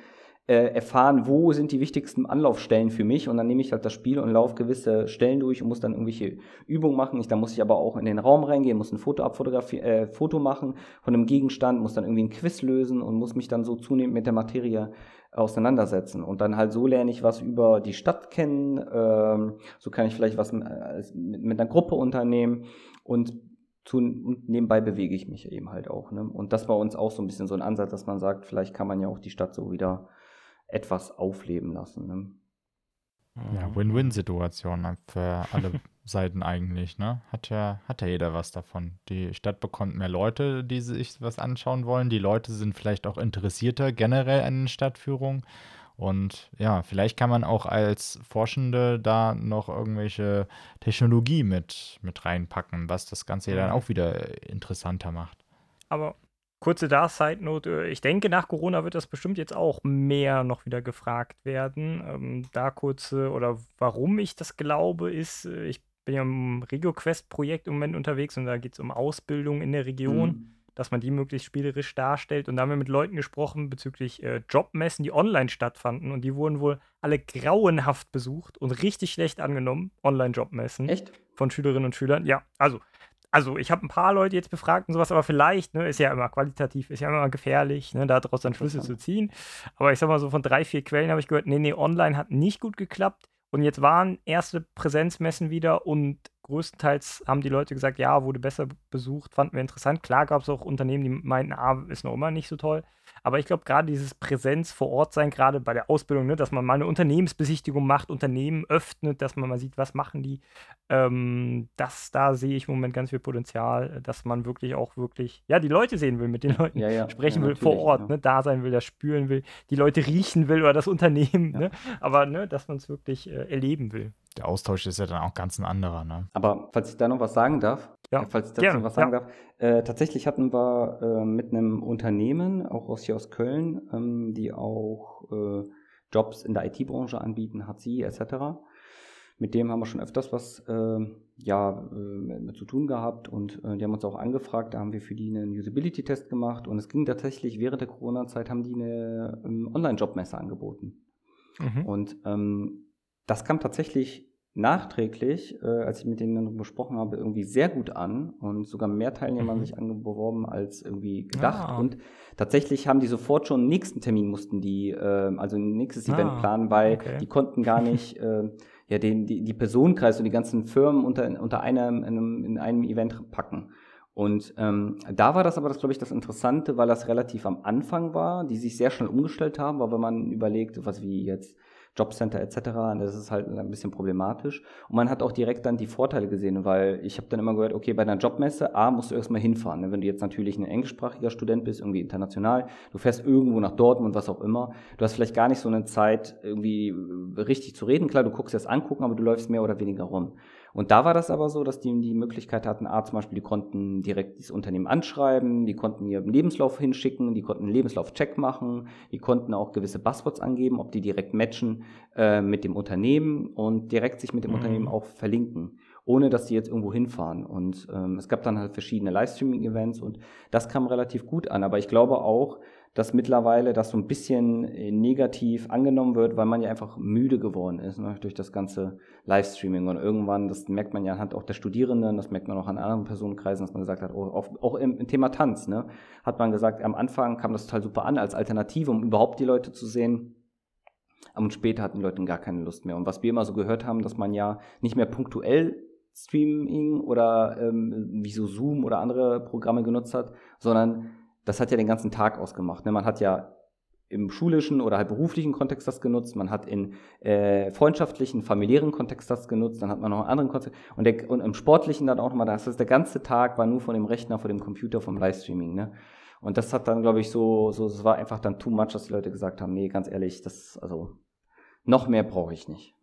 äh, erfahren, wo sind die wichtigsten Anlaufstellen für mich und dann nehme ich halt das Spiel und laufe gewisse Stellen durch und muss dann irgendwelche Übungen machen. Ich, da muss ich aber auch in den Raum reingehen, muss ein Foto abfotografieren, äh, Foto machen von einem Gegenstand, muss dann irgendwie ein Quiz lösen und muss mich dann so zunehmend mit der Materie auseinandersetzen. Und dann halt so lerne ich was über die Stadt kennen, ähm, so kann ich vielleicht was mit, mit einer Gruppe unternehmen und zu, nebenbei bewege ich mich eben halt auch. Ne? Und das war uns auch so ein bisschen so ein Ansatz, dass man sagt, vielleicht kann man ja auch die Stadt so wieder etwas aufleben lassen. Ne? Ja, mhm. Win-Win-Situation für alle Seiten eigentlich, ne? Hat ja, hat ja jeder was davon. Die Stadt bekommt mehr Leute, die sich was anschauen wollen. Die Leute sind vielleicht auch interessierter generell an den Stadtführungen. Und ja, vielleicht kann man auch als Forschende da noch irgendwelche Technologie mit, mit reinpacken, was das Ganze ja dann mhm. auch wieder interessanter macht. Aber Kurze da Side Note, äh, ich denke, nach Corona wird das bestimmt jetzt auch mehr noch wieder gefragt werden. Ähm, da kurze, oder warum ich das glaube, ist, äh, ich bin ja im RegioQuest-Projekt im Moment unterwegs und da geht es um Ausbildung in der Region, mhm. dass man die möglichst spielerisch darstellt. Und da haben wir mit Leuten gesprochen bezüglich äh, Jobmessen, die online stattfanden und die wurden wohl alle grauenhaft besucht und richtig schlecht angenommen, Online-Jobmessen. Echt? Von Schülerinnen und Schülern. Ja, also also ich habe ein paar Leute jetzt befragt und sowas, aber vielleicht, ne, ist ja immer qualitativ, ist ja immer gefährlich, ne, daraus dann Schlüsse zu ziehen. Aber ich sag mal so, von drei, vier Quellen habe ich gehört, nee, nee, online hat nicht gut geklappt. Und jetzt waren erste Präsenzmessen wieder und größtenteils haben die Leute gesagt, ja, wurde besser besucht, fanden wir interessant. Klar gab es auch Unternehmen, die meinten, ah, ist noch immer nicht so toll. Aber ich glaube, gerade dieses Präsenz vor Ort sein, gerade bei der Ausbildung, ne, dass man mal eine Unternehmensbesichtigung macht, Unternehmen öffnet, dass man mal sieht, was machen die, ähm, das, da sehe ich im Moment ganz viel Potenzial, dass man wirklich auch wirklich, ja, die Leute sehen will, mit den Leuten Ja, ja, sprechen ja, will, vor Ort, ja. ne, da sein will, das spüren will, die Leute riechen will oder das Unternehmen, ne, aber ne, dass man es wirklich äh, erleben will. Der Austausch ist ja dann auch ganz ein anderer, ne? Aber falls ich da noch was sagen darf, Ja, äh, falls ich dazu gerne, was sagen ja. darf, äh, tatsächlich hatten wir äh, mit einem Unternehmen, auch aus hier aus Köln, ähm, die auch äh, Jobs in der IT-Branche anbieten, HCI etc. Mit dem haben wir schon öfters was äh, ja, äh, zu tun gehabt und äh, die haben uns auch angefragt, da haben wir für die einen Usability-Test gemacht und es ging tatsächlich während der Corona-Zeit haben die eine ähm, Online-Jobmesse angeboten. Mhm. Und ähm, das kam tatsächlich nachträglich, äh, als ich mit denen dann besprochen habe, irgendwie sehr gut an und sogar mehr Teilnehmer haben Mhm. sich angeworben als irgendwie gedacht. Ah. Und tatsächlich haben die sofort schon einen nächsten Termin mussten die, äh, also ein nächstes Ah, Event planen, weil okay. die konnten gar nicht äh, ja den die, die Personenkreis und die ganzen Firmen unter unter einem in einem, in einem Event packen. Und ähm, da war das aber, das glaube ich, das Interessante, weil das relativ am Anfang war, die sich sehr schnell umgestellt haben, weil wenn man überlegt, was wie jetzt Jobcenter etc., das ist halt ein bisschen problematisch. Und man hat auch direkt dann die Vorteile gesehen, weil ich habe dann immer gehört, okay, bei einer Jobmesse, A, musst du erstmal hinfahren. Ne? Wenn du jetzt natürlich ein englischsprachiger Student bist, irgendwie international, du fährst irgendwo nach Dortmund, was auch immer, du hast vielleicht gar nicht so eine Zeit, irgendwie richtig zu reden. Klar, du guckst das angucken, aber du läufst mehr oder weniger rum. Und da war das aber so, dass die die Möglichkeit hatten, A, zum Beispiel, die konnten direkt das Unternehmen anschreiben, die konnten ihren Lebenslauf hinschicken, die konnten einen Lebenslauf-Check machen, die konnten auch gewisse Buzzwords angeben, ob die direkt matchen äh, mit dem Unternehmen und direkt sich mit dem Mhm. Unternehmen auch verlinken, ohne dass die jetzt irgendwo hinfahren. Und ähm, es gab dann halt verschiedene Livestreaming-Events und das kam relativ gut an. Aber ich glaube auch, dass mittlerweile das so ein bisschen äh, negativ angenommen wird, weil man ja einfach müde geworden ist ne, durch das ganze Livestreaming. Und irgendwann, das merkt man ja anhand auch der Studierenden, das merkt man auch an anderen Personenkreisen, dass man gesagt hat, oh, auch, im, im Thema Tanz, ne, hat man gesagt, am Anfang kam das total super an als Alternative, um überhaupt die Leute zu sehen. Und später hatten die Leute gar keine Lust mehr. Und was wir immer so gehört haben, dass man ja nicht mehr punktuell Streaming oder ähm, wie so Zoom oder andere Programme genutzt hat, sondern das hat ja den ganzen Tag ausgemacht. Ne? Man hat ja im schulischen oder halt beruflichen Kontext das genutzt, man hat in äh, freundschaftlichen, familiären Kontext das genutzt, dann hat man noch einen anderen Kontext und, der, und im sportlichen dann auch nochmal, das heißt, der ganze Tag war nur von dem Rechner, von dem Computer, vom Livestreaming. Ne? Und das hat dann, glaube ich, so, so, es war einfach dann too much, dass die Leute gesagt haben, nee, ganz ehrlich, das, also, noch mehr brauche ich nicht.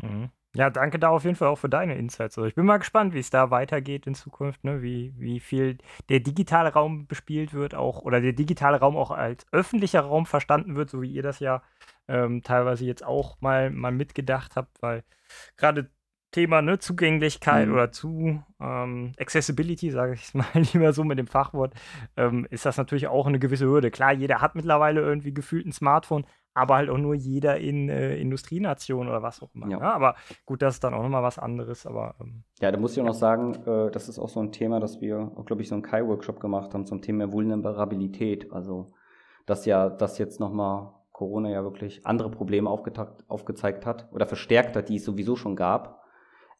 Mhm. Ja, danke da auf jeden Fall auch für deine Insights. Also ich bin mal gespannt, wie es da weitergeht in Zukunft, ne? wie, wie viel der digitale Raum bespielt wird, auch oder der digitale Raum auch als öffentlicher Raum verstanden wird, so wie ihr das ja ähm, teilweise jetzt auch mal, mal mitgedacht habt, weil gerade Thema ne, Zugänglichkeit Mhm. oder zu ähm, Accessibility, sage ich es mal lieber so mit dem Fachwort, ähm, ist das natürlich auch eine gewisse Hürde. Klar, jeder hat mittlerweile irgendwie gefühlt ein Smartphone, aber halt auch nur jeder in äh, Industrienationen oder was auch immer. Ja. Ne? Aber gut, das ist dann auch nochmal was anderes, aber ähm, Ja, da muss ich auch noch sagen, äh, das ist auch so ein Thema, dass wir auch, glaube ich, so einen Kai-Workshop gemacht haben zum Thema Vulnerabilität. Also, dass ja, dass jetzt nochmal Corona ja wirklich andere Probleme aufgezeigt hat oder verstärkt hat, die es sowieso schon gab.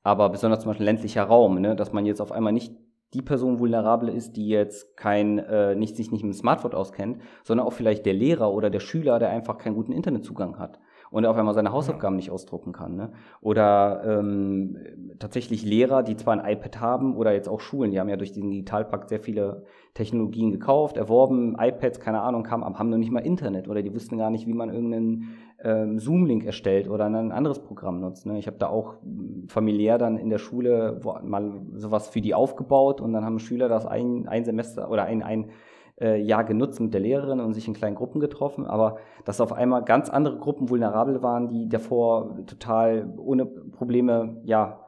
Aber besonders zum Beispiel ländlicher Raum, ne, dass man jetzt auf einmal nicht die Person vulnerabel ist, die jetzt kein, äh, nicht, sich nicht mit dem Smartphone auskennt, sondern auch vielleicht der Lehrer oder der Schüler, der einfach keinen guten Internetzugang hat und auf einmal seine Hausaufgaben nicht ausdrucken kann. Ne? Oder ähm, tatsächlich Lehrer, die zwar ein iPad haben oder jetzt auch Schulen, die haben ja durch den Digitalpakt sehr viele Technologien gekauft, erworben, iPads, keine Ahnung, aber haben noch nicht mal Internet oder die wussten gar nicht, wie man irgendeinen ähm, Zoom-Link erstellt oder ein anderes Programm nutzt. Ne? Ich habe da auch mm, familiär dann in der Schule mal sowas für die aufgebaut und dann haben Schüler das ein, ein Semester oder ein, ein äh, Jahr genutzt mit der Lehrerin und sich in kleinen Gruppen getroffen, aber dass auf einmal ganz andere Gruppen vulnerabel waren, die davor total ohne Probleme, ja,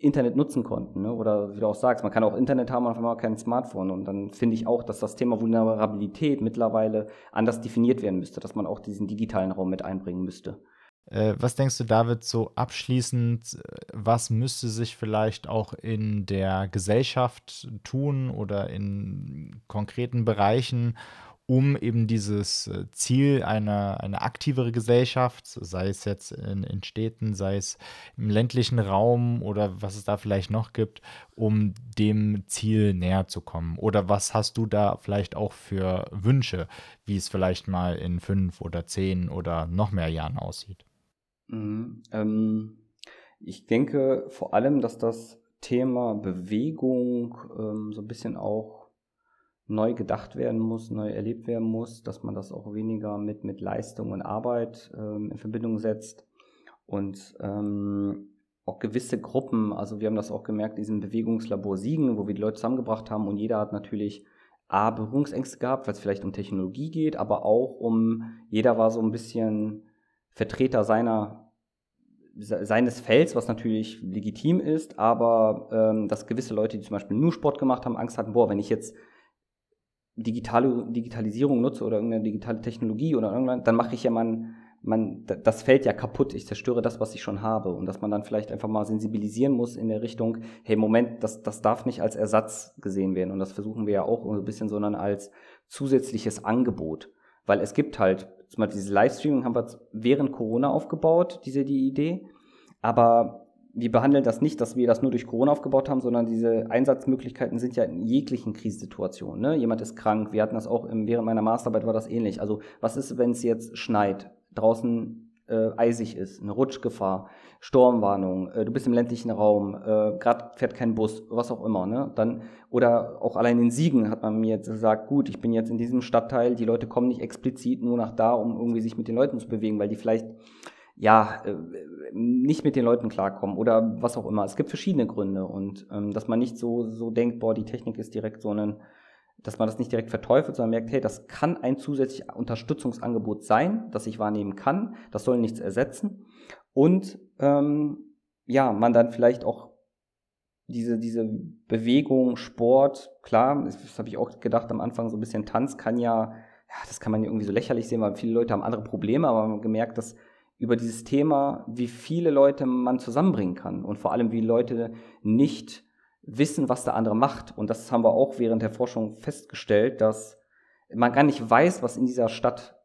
Internet nutzen konnten. Ne? Oder wie du auch sagst, man kann auch Internet haben und auf einmal kein Smartphone. Und dann finde ich auch, dass das Thema Vulnerabilität mittlerweile anders definiert werden müsste, dass man auch diesen digitalen Raum mit einbringen müsste. Äh, was denkst du, David, so abschließend, äh, was müsste sich vielleicht auch in der Gesellschaft tun oder in konkreten Bereichen, um eben dieses äh, Ziel einer eine aktivere Gesellschaft, sei es jetzt in, in Städten, sei es im ländlichen Raum oder was es da vielleicht noch gibt, um dem Ziel näher zu kommen? Oder was hast du da vielleicht auch für Wünsche, wie es vielleicht mal in fünf oder zehn oder noch mehr Jahren aussieht? Mhm, ähm, ich denke vor allem, dass das Thema Bewegung ähm, so ein bisschen auch neu gedacht werden muss, neu erlebt werden muss, dass man das auch weniger mit, mit Leistung und Arbeit ähm, in Verbindung setzt. Und ähm, auch gewisse Gruppen, also wir haben das auch gemerkt, diesen Bewegungslabor Siegen, wo wir die Leute zusammengebracht haben und jeder hat natürlich A, Berührungsängste gehabt, weil es vielleicht um Technologie geht, aber auch um, jeder war so ein bisschen Vertreter seiner seines Felds, was natürlich legitim ist, aber ähm, dass gewisse Leute, die zum Beispiel nur Sport gemacht haben, Angst hatten, boah, wenn ich jetzt digitale Digitalisierung nutze oder irgendeine digitale Technologie oder irgendwann, dann mache ich ja man, man, das fällt ja kaputt. Ich zerstöre das, was ich schon habe. Und dass man dann vielleicht einfach mal sensibilisieren muss in der Richtung, hey, Moment, das, das darf nicht als Ersatz gesehen werden. Und das versuchen wir ja auch ein bisschen, sondern als zusätzliches Angebot. Weil es gibt halt, zum Beispiel dieses Livestreaming haben wir während Corona aufgebaut, diese die Idee. Aber wir behandeln das nicht, dass wir das nur durch Corona aufgebaut haben, sondern diese Einsatzmöglichkeiten sind ja in jeglichen Krisensituationen. Ne? Jemand ist krank, wir hatten das auch im, während meiner Masterarbeit war das ähnlich. Also was ist, wenn es jetzt schneit, draußen äh, eisig ist, eine Rutschgefahr, Sturmwarnung, äh, du bist im ländlichen Raum, äh, gerade fährt kein Bus, was auch immer, ne? Dann oder auch allein in Siegen hat man mir jetzt gesagt, gut, ich bin jetzt in diesem Stadtteil, die Leute kommen nicht explizit nur nach da, um irgendwie sich mit den Leuten zu bewegen, weil die vielleicht ja, äh, nicht mit den Leuten klarkommen oder was auch immer. Es gibt verschiedene Gründe und ähm, dass man nicht so, so denkt, boah, die Technik ist direkt so ein, dass man das nicht direkt verteufelt, sondern merkt, hey, das kann ein zusätzliches Unterstützungsangebot sein, das ich wahrnehmen kann, das soll nichts ersetzen. Und ähm, ja, man dann vielleicht auch diese, diese Bewegung, Sport, klar, das habe ich auch gedacht am Anfang, so ein bisschen Tanz kann ja, ja, das kann man irgendwie so lächerlich sehen, weil viele Leute haben andere Probleme, aber man gemerkt, dass über dieses Thema, wie viele Leute man zusammenbringen kann und vor allem, wie Leute nicht wissen, was der andere macht. Und das haben wir auch während der Forschung festgestellt, dass man gar nicht weiß, was in dieser Stadt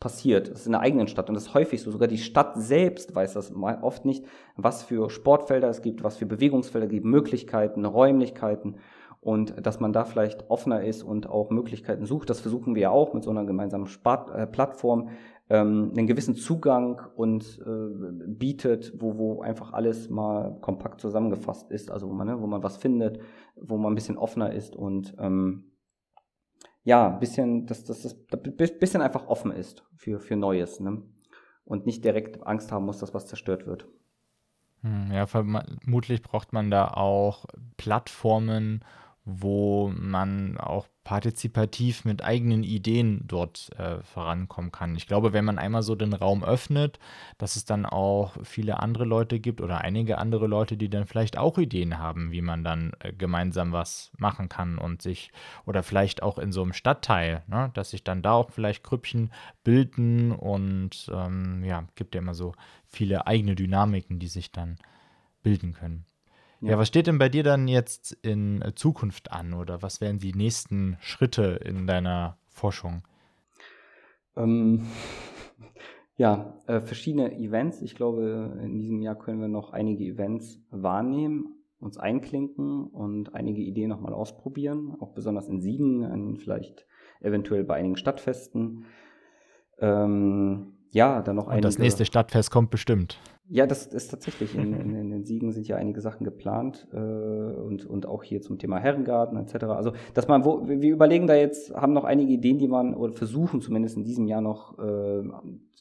passiert. Es ist in der eigenen Stadt und das ist häufig so. Sogar die Stadt selbst weiß das oft nicht, was für Sportfelder es gibt, was für Bewegungsfelder es gibt, Möglichkeiten, Räumlichkeiten und dass man da vielleicht offener ist und auch Möglichkeiten sucht. Das versuchen wir ja auch mit so einer gemeinsamen äh, Plattform, ähm, einen gewissen Zugang und äh, bietet, wo, wo einfach alles mal kompakt zusammengefasst ist, also wo man, ne, wo man was findet, wo man ein bisschen offener ist und ähm, ja, bisschen, dass das, das, das bisschen einfach offen ist für, für Neues, ne? Und nicht direkt Angst haben muss, dass was zerstört wird. Hm, ja, vermutlich braucht man da auch Plattformen, wo man auch partizipativ mit eigenen Ideen dort äh, vorankommen kann. Ich glaube, wenn man einmal so den Raum öffnet, dass es dann auch viele andere Leute gibt oder einige andere Leute, die dann vielleicht auch Ideen haben, wie man dann äh, gemeinsam was machen kann und sich oder vielleicht auch in so einem Stadtteil, ne, dass sich dann da auch vielleicht Grüppchen bilden und ähm, ja, gibt ja immer so viele eigene Dynamiken, die sich dann bilden können. Ja. ja, was steht denn bei dir dann jetzt in äh, Zukunft an oder was wären die nächsten Schritte in deiner Forschung? Ähm, ja, äh, verschiedene Events. Ich glaube, in diesem Jahr können wir noch einige Events wahrnehmen, uns einklinken und einige Ideen nochmal ausprobieren, auch besonders in Siegen, vielleicht eventuell bei einigen Stadtfesten. Ähm, ja, dann noch einige. Und das nächste Stadtfest kommt bestimmt. Ja, das ist tatsächlich. In, in, in, den Siegen sind ja einige Sachen geplant äh, und, und auch hier zum Thema Herrengarten etc. Also, dass man, wo, wir überlegen da jetzt, haben noch einige Ideen, die man oder versuchen zumindest in diesem Jahr noch, äh,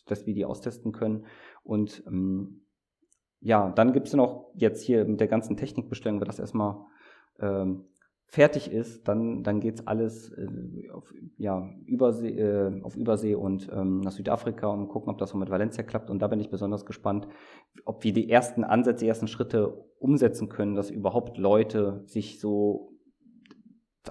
dass wir die austesten können. Und ähm, ja, dann gibt es noch jetzt hier mit der ganzen Technikbestellung, wird das erstmal ähm, fertig ist, dann, dann geht's alles äh, auf, ja, Übersee, äh, auf Übersee und ähm, nach Südafrika und gucken, ob das so mit Valencia klappt. Und da bin ich besonders gespannt, ob wir die ersten Ansätze, die ersten Schritte umsetzen können, dass überhaupt Leute sich so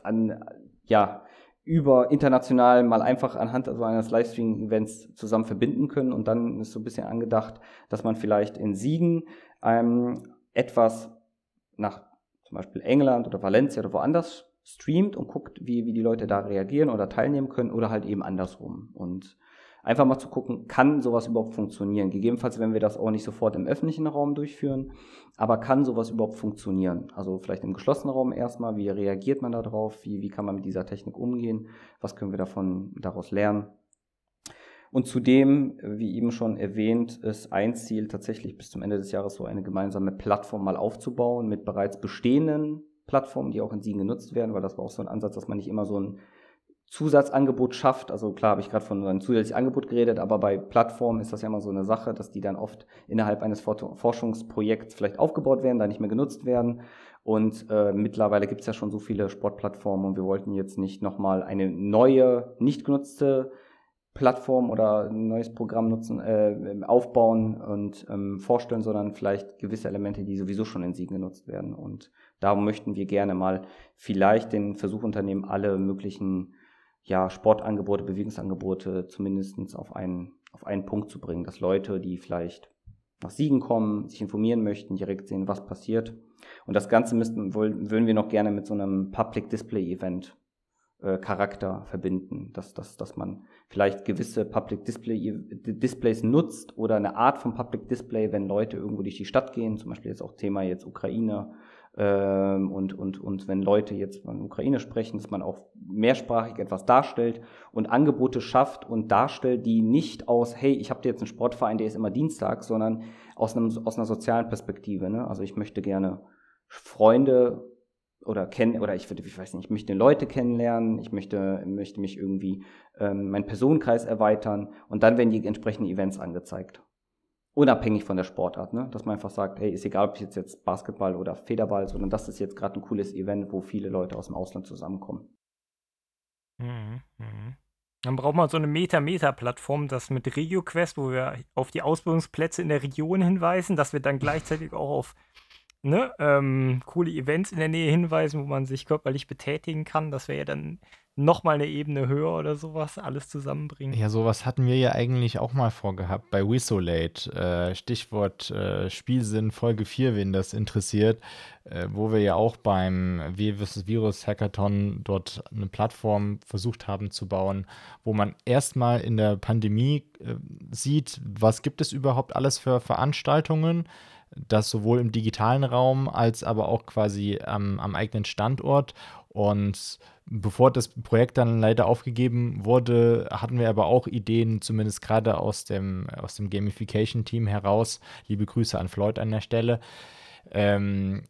an, ja, über international mal einfach anhand so eines Livestream-Events zusammen verbinden können. Und dann ist so ein bisschen angedacht, dass man vielleicht in Siegen ähm, etwas nach zum Beispiel England oder Valencia oder woanders streamt und guckt, wie, wie die Leute da reagieren oder teilnehmen können oder halt eben andersrum. Und einfach mal zu gucken, kann sowas überhaupt funktionieren? Gegebenenfalls, wenn wir das auch nicht sofort im öffentlichen Raum durchführen, aber kann sowas überhaupt funktionieren? Also vielleicht im geschlossenen Raum erstmal, wie reagiert man darauf? Wie, wie kann man mit dieser Technik umgehen? Was können wir davon daraus lernen? Und zudem, wie eben schon erwähnt, ist ein Ziel tatsächlich bis zum Ende des Jahres so eine gemeinsame Plattform mal aufzubauen mit bereits bestehenden Plattformen, die auch in Siegen genutzt werden, weil das war auch so ein Ansatz, dass man nicht immer so ein Zusatzangebot schafft. Also klar habe ich gerade von einem zusätzlichen Angebot geredet, aber bei Plattformen ist das ja immer so eine Sache, dass die dann oft innerhalb eines Forschungsprojekts vielleicht aufgebaut werden, da nicht mehr genutzt werden. Und äh, mittlerweile gibt es ja schon so viele Sportplattformen und wir wollten jetzt nicht nochmal eine neue, nicht genutzte Plattform oder ein neues Programm nutzen, äh, aufbauen und ähm, vorstellen, sondern vielleicht gewisse Elemente, die sowieso schon in Siegen genutzt werden. Und darum möchten wir gerne mal vielleicht den Versuch unternehmen, alle möglichen ja, Sportangebote, Bewegungsangebote zumindest auf einen, auf einen Punkt zu bringen, dass Leute, die vielleicht nach Siegen kommen, sich informieren möchten, direkt sehen, was passiert. Und das Ganze müssten, würden wir noch gerne mit so einem Public Display Event äh, Charakter verbinden, dass, dass, dass man vielleicht gewisse Public Display, Displays nutzt oder eine Art von Public Display, wenn Leute irgendwo durch die Stadt gehen, zum Beispiel jetzt auch Thema jetzt Ukraine ähm, und, und, und wenn Leute jetzt von Ukraine sprechen, dass man auch mehrsprachig etwas darstellt und Angebote schafft und darstellt, die nicht aus, hey, ich habe jetzt einen Sportverein, der ist immer Dienstag, sondern aus, einem, aus einer sozialen Perspektive. Ne? Also ich möchte gerne Freunde oder kennen oder ich würde, ich weiß nicht, ich möchte Leute kennenlernen, ich möchte, möchte mich irgendwie ähm, meinen Personenkreis erweitern und dann werden die entsprechenden Events angezeigt. Unabhängig von der Sportart, ne? Dass man einfach sagt, hey, ist egal, ob jetzt jetzt Basketball oder Federball, sondern das ist jetzt gerade ein cooles Event, wo viele Leute aus dem Ausland zusammenkommen. Mhm, mhm. Dann braucht man so eine Meta-Meta-Plattform, das mit RegioQuest, wo wir auf die Ausbildungsplätze in der Region hinweisen, dass wir dann gleichzeitig auch auf ne, ähm, coole Events in der Nähe hinweisen, wo man sich körperlich betätigen kann. Das wäre ja dann nochmal eine Ebene höher oder sowas, alles zusammenbringen. Ja, sowas hatten wir ja eigentlich auch mal vorgehabt bei Whistlate. Äh, Stichwort äh, Spielsinn Folge 4, wen das interessiert, äh, wo wir ja auch beim. Virus Hackathon dort eine Plattform versucht haben zu bauen, wo man erstmal in der Pandemie äh, sieht, was gibt es überhaupt alles für Veranstaltungen das sowohl im digitalen Raum als aber auch quasi ähm, am eigenen Standort. Und bevor das Projekt dann leider aufgegeben wurde, hatten wir aber auch Ideen, zumindest gerade aus dem, aus dem Gamification-Team heraus. Liebe Grüße an Floyd an der Stelle. Ähm,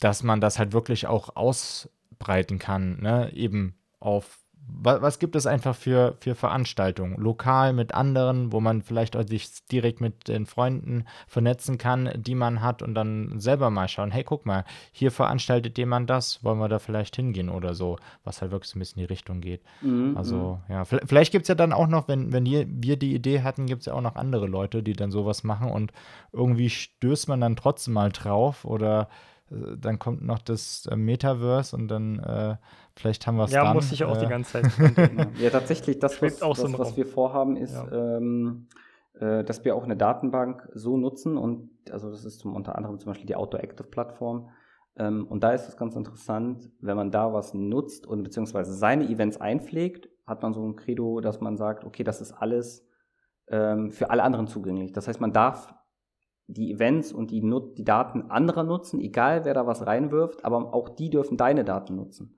dass man das halt wirklich auch ausbreiten kann, ne? eben auf was, was gibt es einfach für, für Veranstaltungen? Lokal mit anderen, wo man vielleicht auch sich direkt mit den Freunden vernetzen kann, die man hat und dann selber mal schauen, hey, guck mal, hier veranstaltet jemand das, wollen wir da vielleicht hingehen oder so, was halt wirklich so ein bisschen in die Richtung geht. Mhm, also, mhm. ja, vielleicht gibt es ja dann auch noch, wenn, wenn wir die Idee hatten, gibt es ja auch noch andere Leute, die dann sowas machen und irgendwie stößt man dann trotzdem mal drauf oder äh, dann kommt noch das äh, Metaverse und dann äh, vielleicht haben wir es ja, dann. Ja, muss ich auch äh, die ganze Zeit. ja, tatsächlich, das, was, das, so was wir vorhaben, ist, ja. ähm, äh, dass wir auch eine Datenbank so nutzen und also das ist zum, unter anderem zum Beispiel die Outdoor Active Plattform. Ähm, und da ist es ganz interessant, wenn man da was nutzt und beziehungsweise seine Events einpflegt, hat man so ein Credo, dass man sagt, okay, das ist alles ähm, für alle anderen zugänglich. Das heißt, man darf die Events und die, die Daten anderer nutzen, egal wer da was reinwirft, aber auch die dürfen deine Daten nutzen.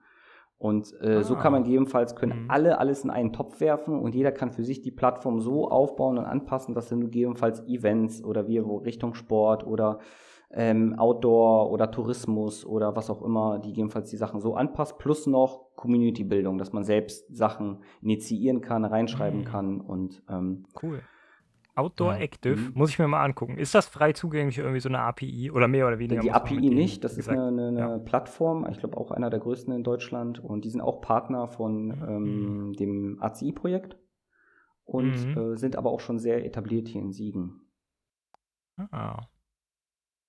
Und äh, ah. so kann man gegebenenfalls, können mhm. alle alles in einen Topf werfen und jeder kann für sich die Plattform so aufbauen und anpassen, dass du gegebenenfalls Events oder wie Richtung Sport oder ähm, Outdoor oder Tourismus oder was auch immer, die gegebenenfalls die Sachen so anpasst, plus noch Community-Bildung, dass man selbst Sachen initiieren kann, reinschreiben mhm. kann und ähm, cool. Outdoor ja. Active, mhm. muss ich mir mal angucken. Ist das frei zugänglich irgendwie so eine API oder mehr oder weniger? Die API nicht, das gesagt. ist eine, eine ja. Plattform, ich glaube auch einer der größten in Deutschland und die sind auch Partner von mhm. ähm, dem ACI-Projekt und mhm. äh, sind aber auch schon sehr etabliert hier in Siegen. Ah.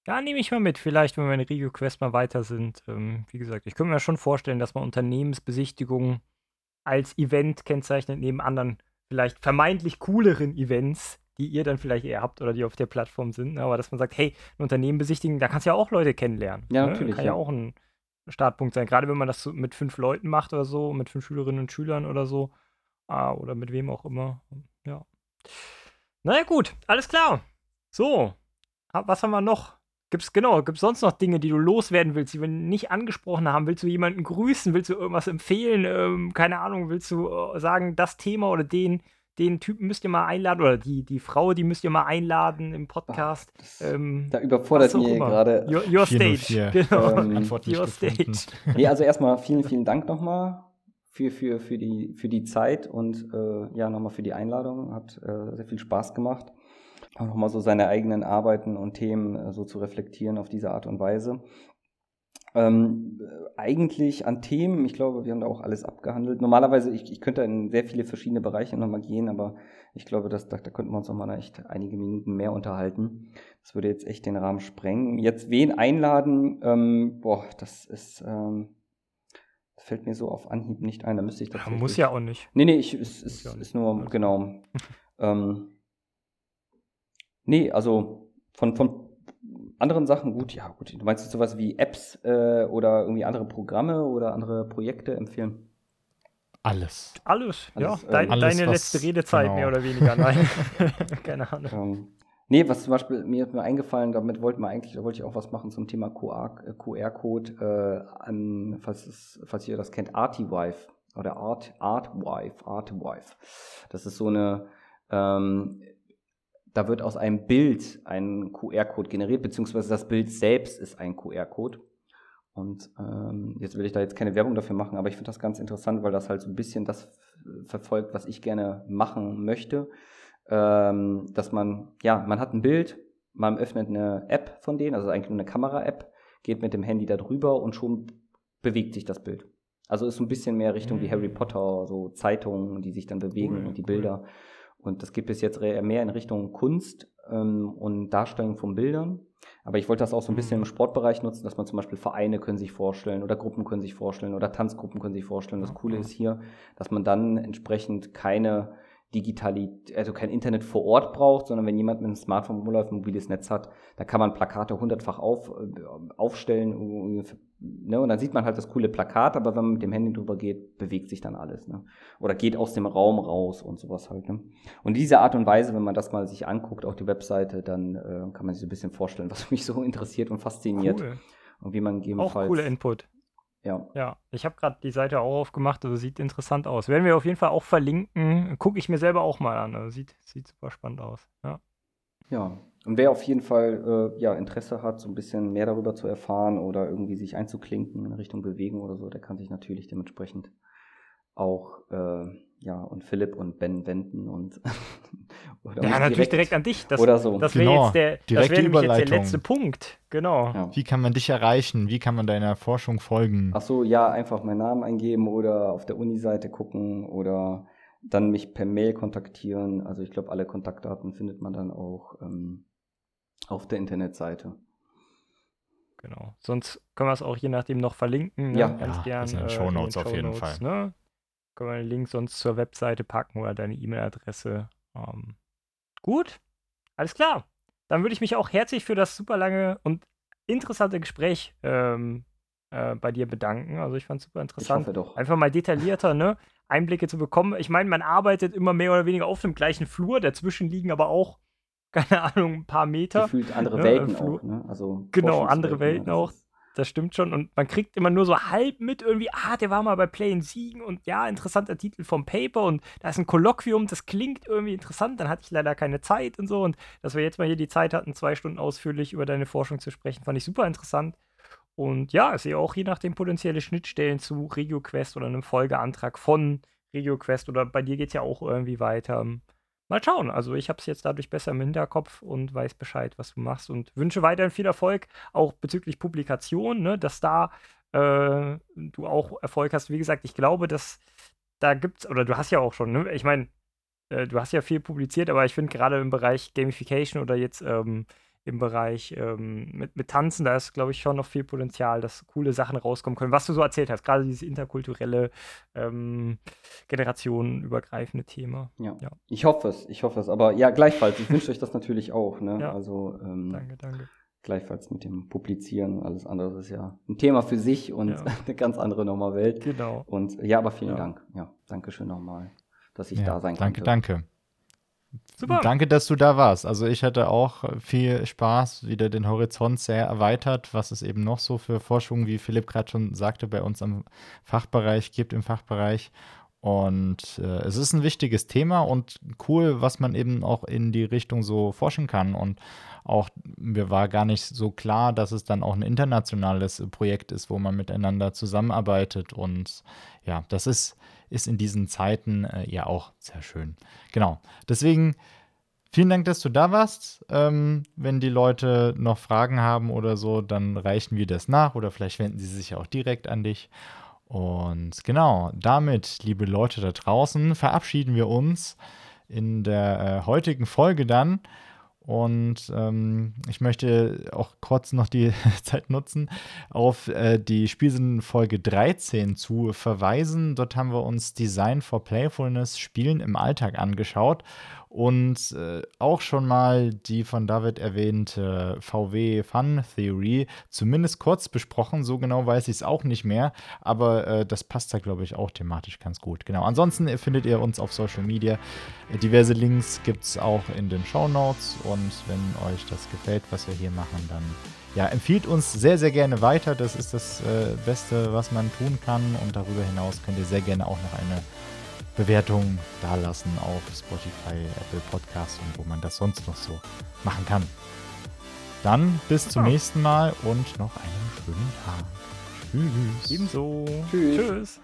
Da nehme ich mal mit, vielleicht, wenn wir in Regio Quest mal weiter sind. Ähm, wie gesagt, ich könnte mir schon vorstellen, dass man Unternehmensbesichtigungen als Event kennzeichnet, neben anderen vielleicht vermeintlich cooleren Events die ihr dann vielleicht eher habt oder die auf der Plattform sind. Ne? Aber dass man sagt, hey, ein Unternehmen besichtigen, da kannst du ja auch Leute kennenlernen. Ja, ne? natürlich. Kann ja. ja. auch ein Startpunkt sein. Gerade wenn man das so mit fünf Leuten macht oder so, mit fünf Schülerinnen und Schülern oder so. Ah, oder mit wem auch immer. Ja. Naja, gut, alles klar. So, was haben wir noch? Gibt's, genau, gibt es sonst noch Dinge, die du loswerden willst, die wir nicht angesprochen haben? Willst du jemanden grüßen? Willst du irgendwas empfehlen? Ähm, keine Ahnung, willst du äh, sagen, das Thema oder den, den Typen müsst ihr mal einladen oder die, die Frau, die müsst ihr mal einladen im Podcast. Oh, ähm, da überfordert mich gerade. Your, your Stage. Genau. Ähm, your Stage. nee, also erstmal vielen, vielen Dank nochmal für, für, für, die, für die Zeit und äh, ja, nochmal für die Einladung. Hat äh, sehr viel Spaß gemacht. Auch nochmal so seine eigenen Arbeiten und Themen äh, so zu reflektieren auf diese Art und Weise. Ähm, eigentlich an Themen, ich glaube, wir haben da auch alles abgehandelt. Normalerweise, ich, ich könnte in sehr viele verschiedene Bereiche nochmal gehen, aber ich glaube, dass, da, da könnten wir uns nochmal echt einige Minuten mehr unterhalten. Das würde jetzt echt den Rahmen sprengen. Jetzt wen einladen? Ähm, boah, das ist, ähm, das fällt mir so auf Anhieb nicht ein. Da müsste ich tatsächlich. Muss ja auch nicht. Nee, nee, ich, es, ist, ist nur, genau. ähm, nee, also von, von anderen Sachen, gut, ja, gut. Du meinst jetzt sowas wie Apps äh, oder irgendwie andere Programme oder andere Projekte empfehlen? Alles. Alles, Alles ja. Dein, alles, deine letzte Redezeit genau. mehr oder weniger. Nein, keine Ahnung. Ähm, nee, was zum Beispiel mir ist mir eingefallen, damit wollten wir eigentlich, da wollte ich auch was machen zum Thema QR-Code, äh, an, falls, es, falls ihr das kennt, Artiwife oder Art, Artwife, Artwife. Das ist so eine ähm, da wird aus einem Bild ein QR-Code generiert, beziehungsweise das Bild selbst ist ein QR-Code. Und ähm, jetzt will ich da jetzt keine Werbung dafür machen, aber ich finde das ganz interessant, weil das halt so ein bisschen das verfolgt, was ich gerne machen möchte. Ähm, dass man, ja, man hat ein Bild, man öffnet eine App von denen, also eigentlich nur eine Kamera-App, geht mit dem Handy da drüber und schon bewegt sich das Bild. Also ist so ein bisschen mehr Richtung wie Harry mhm. Potter, so Zeitungen, die sich dann bewegen cool, und die Bilder. Und das gibt es jetzt mehr in Richtung Kunst ähm, und Darstellung von Bildern. Aber ich wollte das auch so ein bisschen im mhm. Sportbereich nutzen, dass man zum Beispiel Vereine können sich vorstellen oder Gruppen können sich vorstellen oder Tanzgruppen können sich vorstellen. Das Coole ist hier, dass man dann entsprechend keine Digitalität, also kein Internet vor Ort braucht, sondern wenn jemand mit einem Smartphone rumläuft, ein mobiles Netz hat, da kann man Plakate hundertfach auf, äh, aufstellen, ne, und dann sieht man halt das coole Plakat, aber wenn man mit dem Handy drüber geht, bewegt sich dann alles, ne, oder geht aus dem Raum raus und sowas halt, ne. Und diese Art und Weise, wenn man das mal sich anguckt, auch die Webseite, dann äh, kann man sich so ein bisschen vorstellen, was mich so interessiert und fasziniert. Cool. Und wie man gegebenenfalls. Auch cooler Input. Ja. Ja, ich habe gerade die Seite auch aufgemacht, also sieht interessant aus. Werden wir auf jeden Fall auch verlinken. Gucke ich mir selber auch mal an. Also sieht, sieht super spannend aus. Ja. Ja. Und wer auf jeden Fall äh, ja, Interesse hat, so ein bisschen mehr darüber zu erfahren oder irgendwie sich einzuklinken in Richtung Bewegung oder so, der kann sich natürlich dementsprechend auch äh, ja und Philipp und Ben wenden und oder ja natürlich direkt, direkt, an dich das, oder so das wäre genau. jetzt der das wäre jetzt der letzte Punkt genau ja. wie kann man dich erreichen wie kann man deiner Forschung folgen ach so ja einfach meinen Namen eingeben oder auf der Uni-Seite gucken oder dann mich per Mail kontaktieren also ich glaube alle Kontaktdaten findet man dann auch ähm, auf der Internetseite Genau. Sonst können wir es auch je nachdem noch verlinken. Ne? Ja, ganz ja, gern. Das sind äh, Show Notes auf jeden Fall. Ne? Können wir den Link sonst zur Webseite packen oder deine E-Mail-Adresse. Ähm, gut, alles klar. Dann würde ich mich auch herzlich für das super lange und interessante Gespräch ähm, äh, bei dir bedanken. Also ich fand es super interessant. Einfach mal detaillierter, ne? Einblicke zu bekommen. Ich meine, man arbeitet immer mehr oder weniger auf dem gleichen Flur, dazwischen liegen aber auch, keine Ahnung, ein paar Meter. Gefühlt andere ne? Welten Flur. auch, ne? Also genau, andere Welten auch das stimmt schon. Und man kriegt immer nur so halb mit irgendwie, ah, der war mal bei Play in Siegen und ja, interessanter Titel vom Paper und da ist ein Kolloquium, das klingt irgendwie interessant. Dann hatte ich leider keine Zeit und so. Und dass wir jetzt mal hier die Zeit hatten, zwei Stunden ausführlich über deine Forschung zu sprechen, fand ich super interessant. Und ja, ich sehe auch je nachdem potenzielle Schnittstellen zu RegioQuest oder einem Folgeantrag von RegioQuest oder bei dir geht es ja auch irgendwie weiter mal schauen. Also ich habe es jetzt dadurch besser im Hinterkopf und weiß Bescheid, was du machst und wünsche weiterhin viel Erfolg, auch bezüglich Publikation, ne, dass da äh, du auch Erfolg hast. Wie gesagt, ich glaube, dass da gibt's, oder du hast ja auch schon, ne? ich meine, äh, du hast ja viel publiziert, aber ich finde gerade im Bereich Gamification oder jetzt ähm, im Bereich ähm, mit, mit Tanzen, da ist, glaube ich, schon noch viel Potenzial, dass coole Sachen rauskommen können. Was du so erzählt hast, gerade dieses interkulturelle, ähm, generationenübergreifende Thema. Ja. ja. ich hoffe es, ich hoffe es. Aber ja, gleichfalls, ich wünsche euch das natürlich auch. Ne? Ja. Also, ähm, danke, danke. gleichfalls mit dem Publizieren und alles andere ist ja ein Thema für sich und Ja. eine ganz andere nochmal Welt. Genau. Und ja, aber vielen Ja. Dank. Ja, danke schön nochmal, dass ich Ja, da sein danke, konnte. danke. Super. Danke, dass du da warst. Also ich hatte auch viel Spaß, wieder den Horizont sehr erweitert, was es eben noch so für Forschung, wie Philipp gerade schon sagte, bei uns am Fachbereich gibt, im Fachbereich. Und äh, es ist ein wichtiges Thema und cool, was man eben auch in die Richtung so forschen kann. Und auch mir war gar nicht so klar, dass es dann auch ein internationales Projekt ist, wo man miteinander zusammenarbeitet. Und ja, das ist, ist in diesen Zeiten äh, ja auch sehr schön. Genau. Deswegen vielen Dank, dass du da warst. Ähm, wenn die Leute noch Fragen haben oder so, dann reichen wir das nach oder vielleicht wenden sie sich auch direkt an dich. Und genau, damit, liebe Leute da draußen, verabschieden wir uns in der äh, heutigen Folge dann. Und ähm, ich möchte auch kurz noch die Zeit nutzen, auf äh, die Spielsinn-Folge 13 zu verweisen. Dort haben wir uns Design for Playfulness, Spielen im Alltag angeschaut und äh, auch schon mal die von David erwähnte VW Fun Theory zumindest kurz besprochen. So genau weiß ich es auch nicht mehr, aber äh, das passt da, glaube ich, auch thematisch ganz gut. Genau. Ansonsten findet ihr uns auf Social Media. Diverse Links gibt es auch in den Show Notes und wenn euch das gefällt, was wir hier machen, dann ja, empfiehlt uns sehr, sehr gerne weiter. Das ist das äh, Beste, was man tun kann. Und darüber hinaus könnt ihr sehr gerne auch noch eine Bewertung dalassen auf Spotify, Apple Podcasts und wo man das sonst noch so machen kann. Dann bis zum Ja. nächsten Mal und noch einen schönen Tag. Tschüss. Ebenso. Tschüss. Tschüss.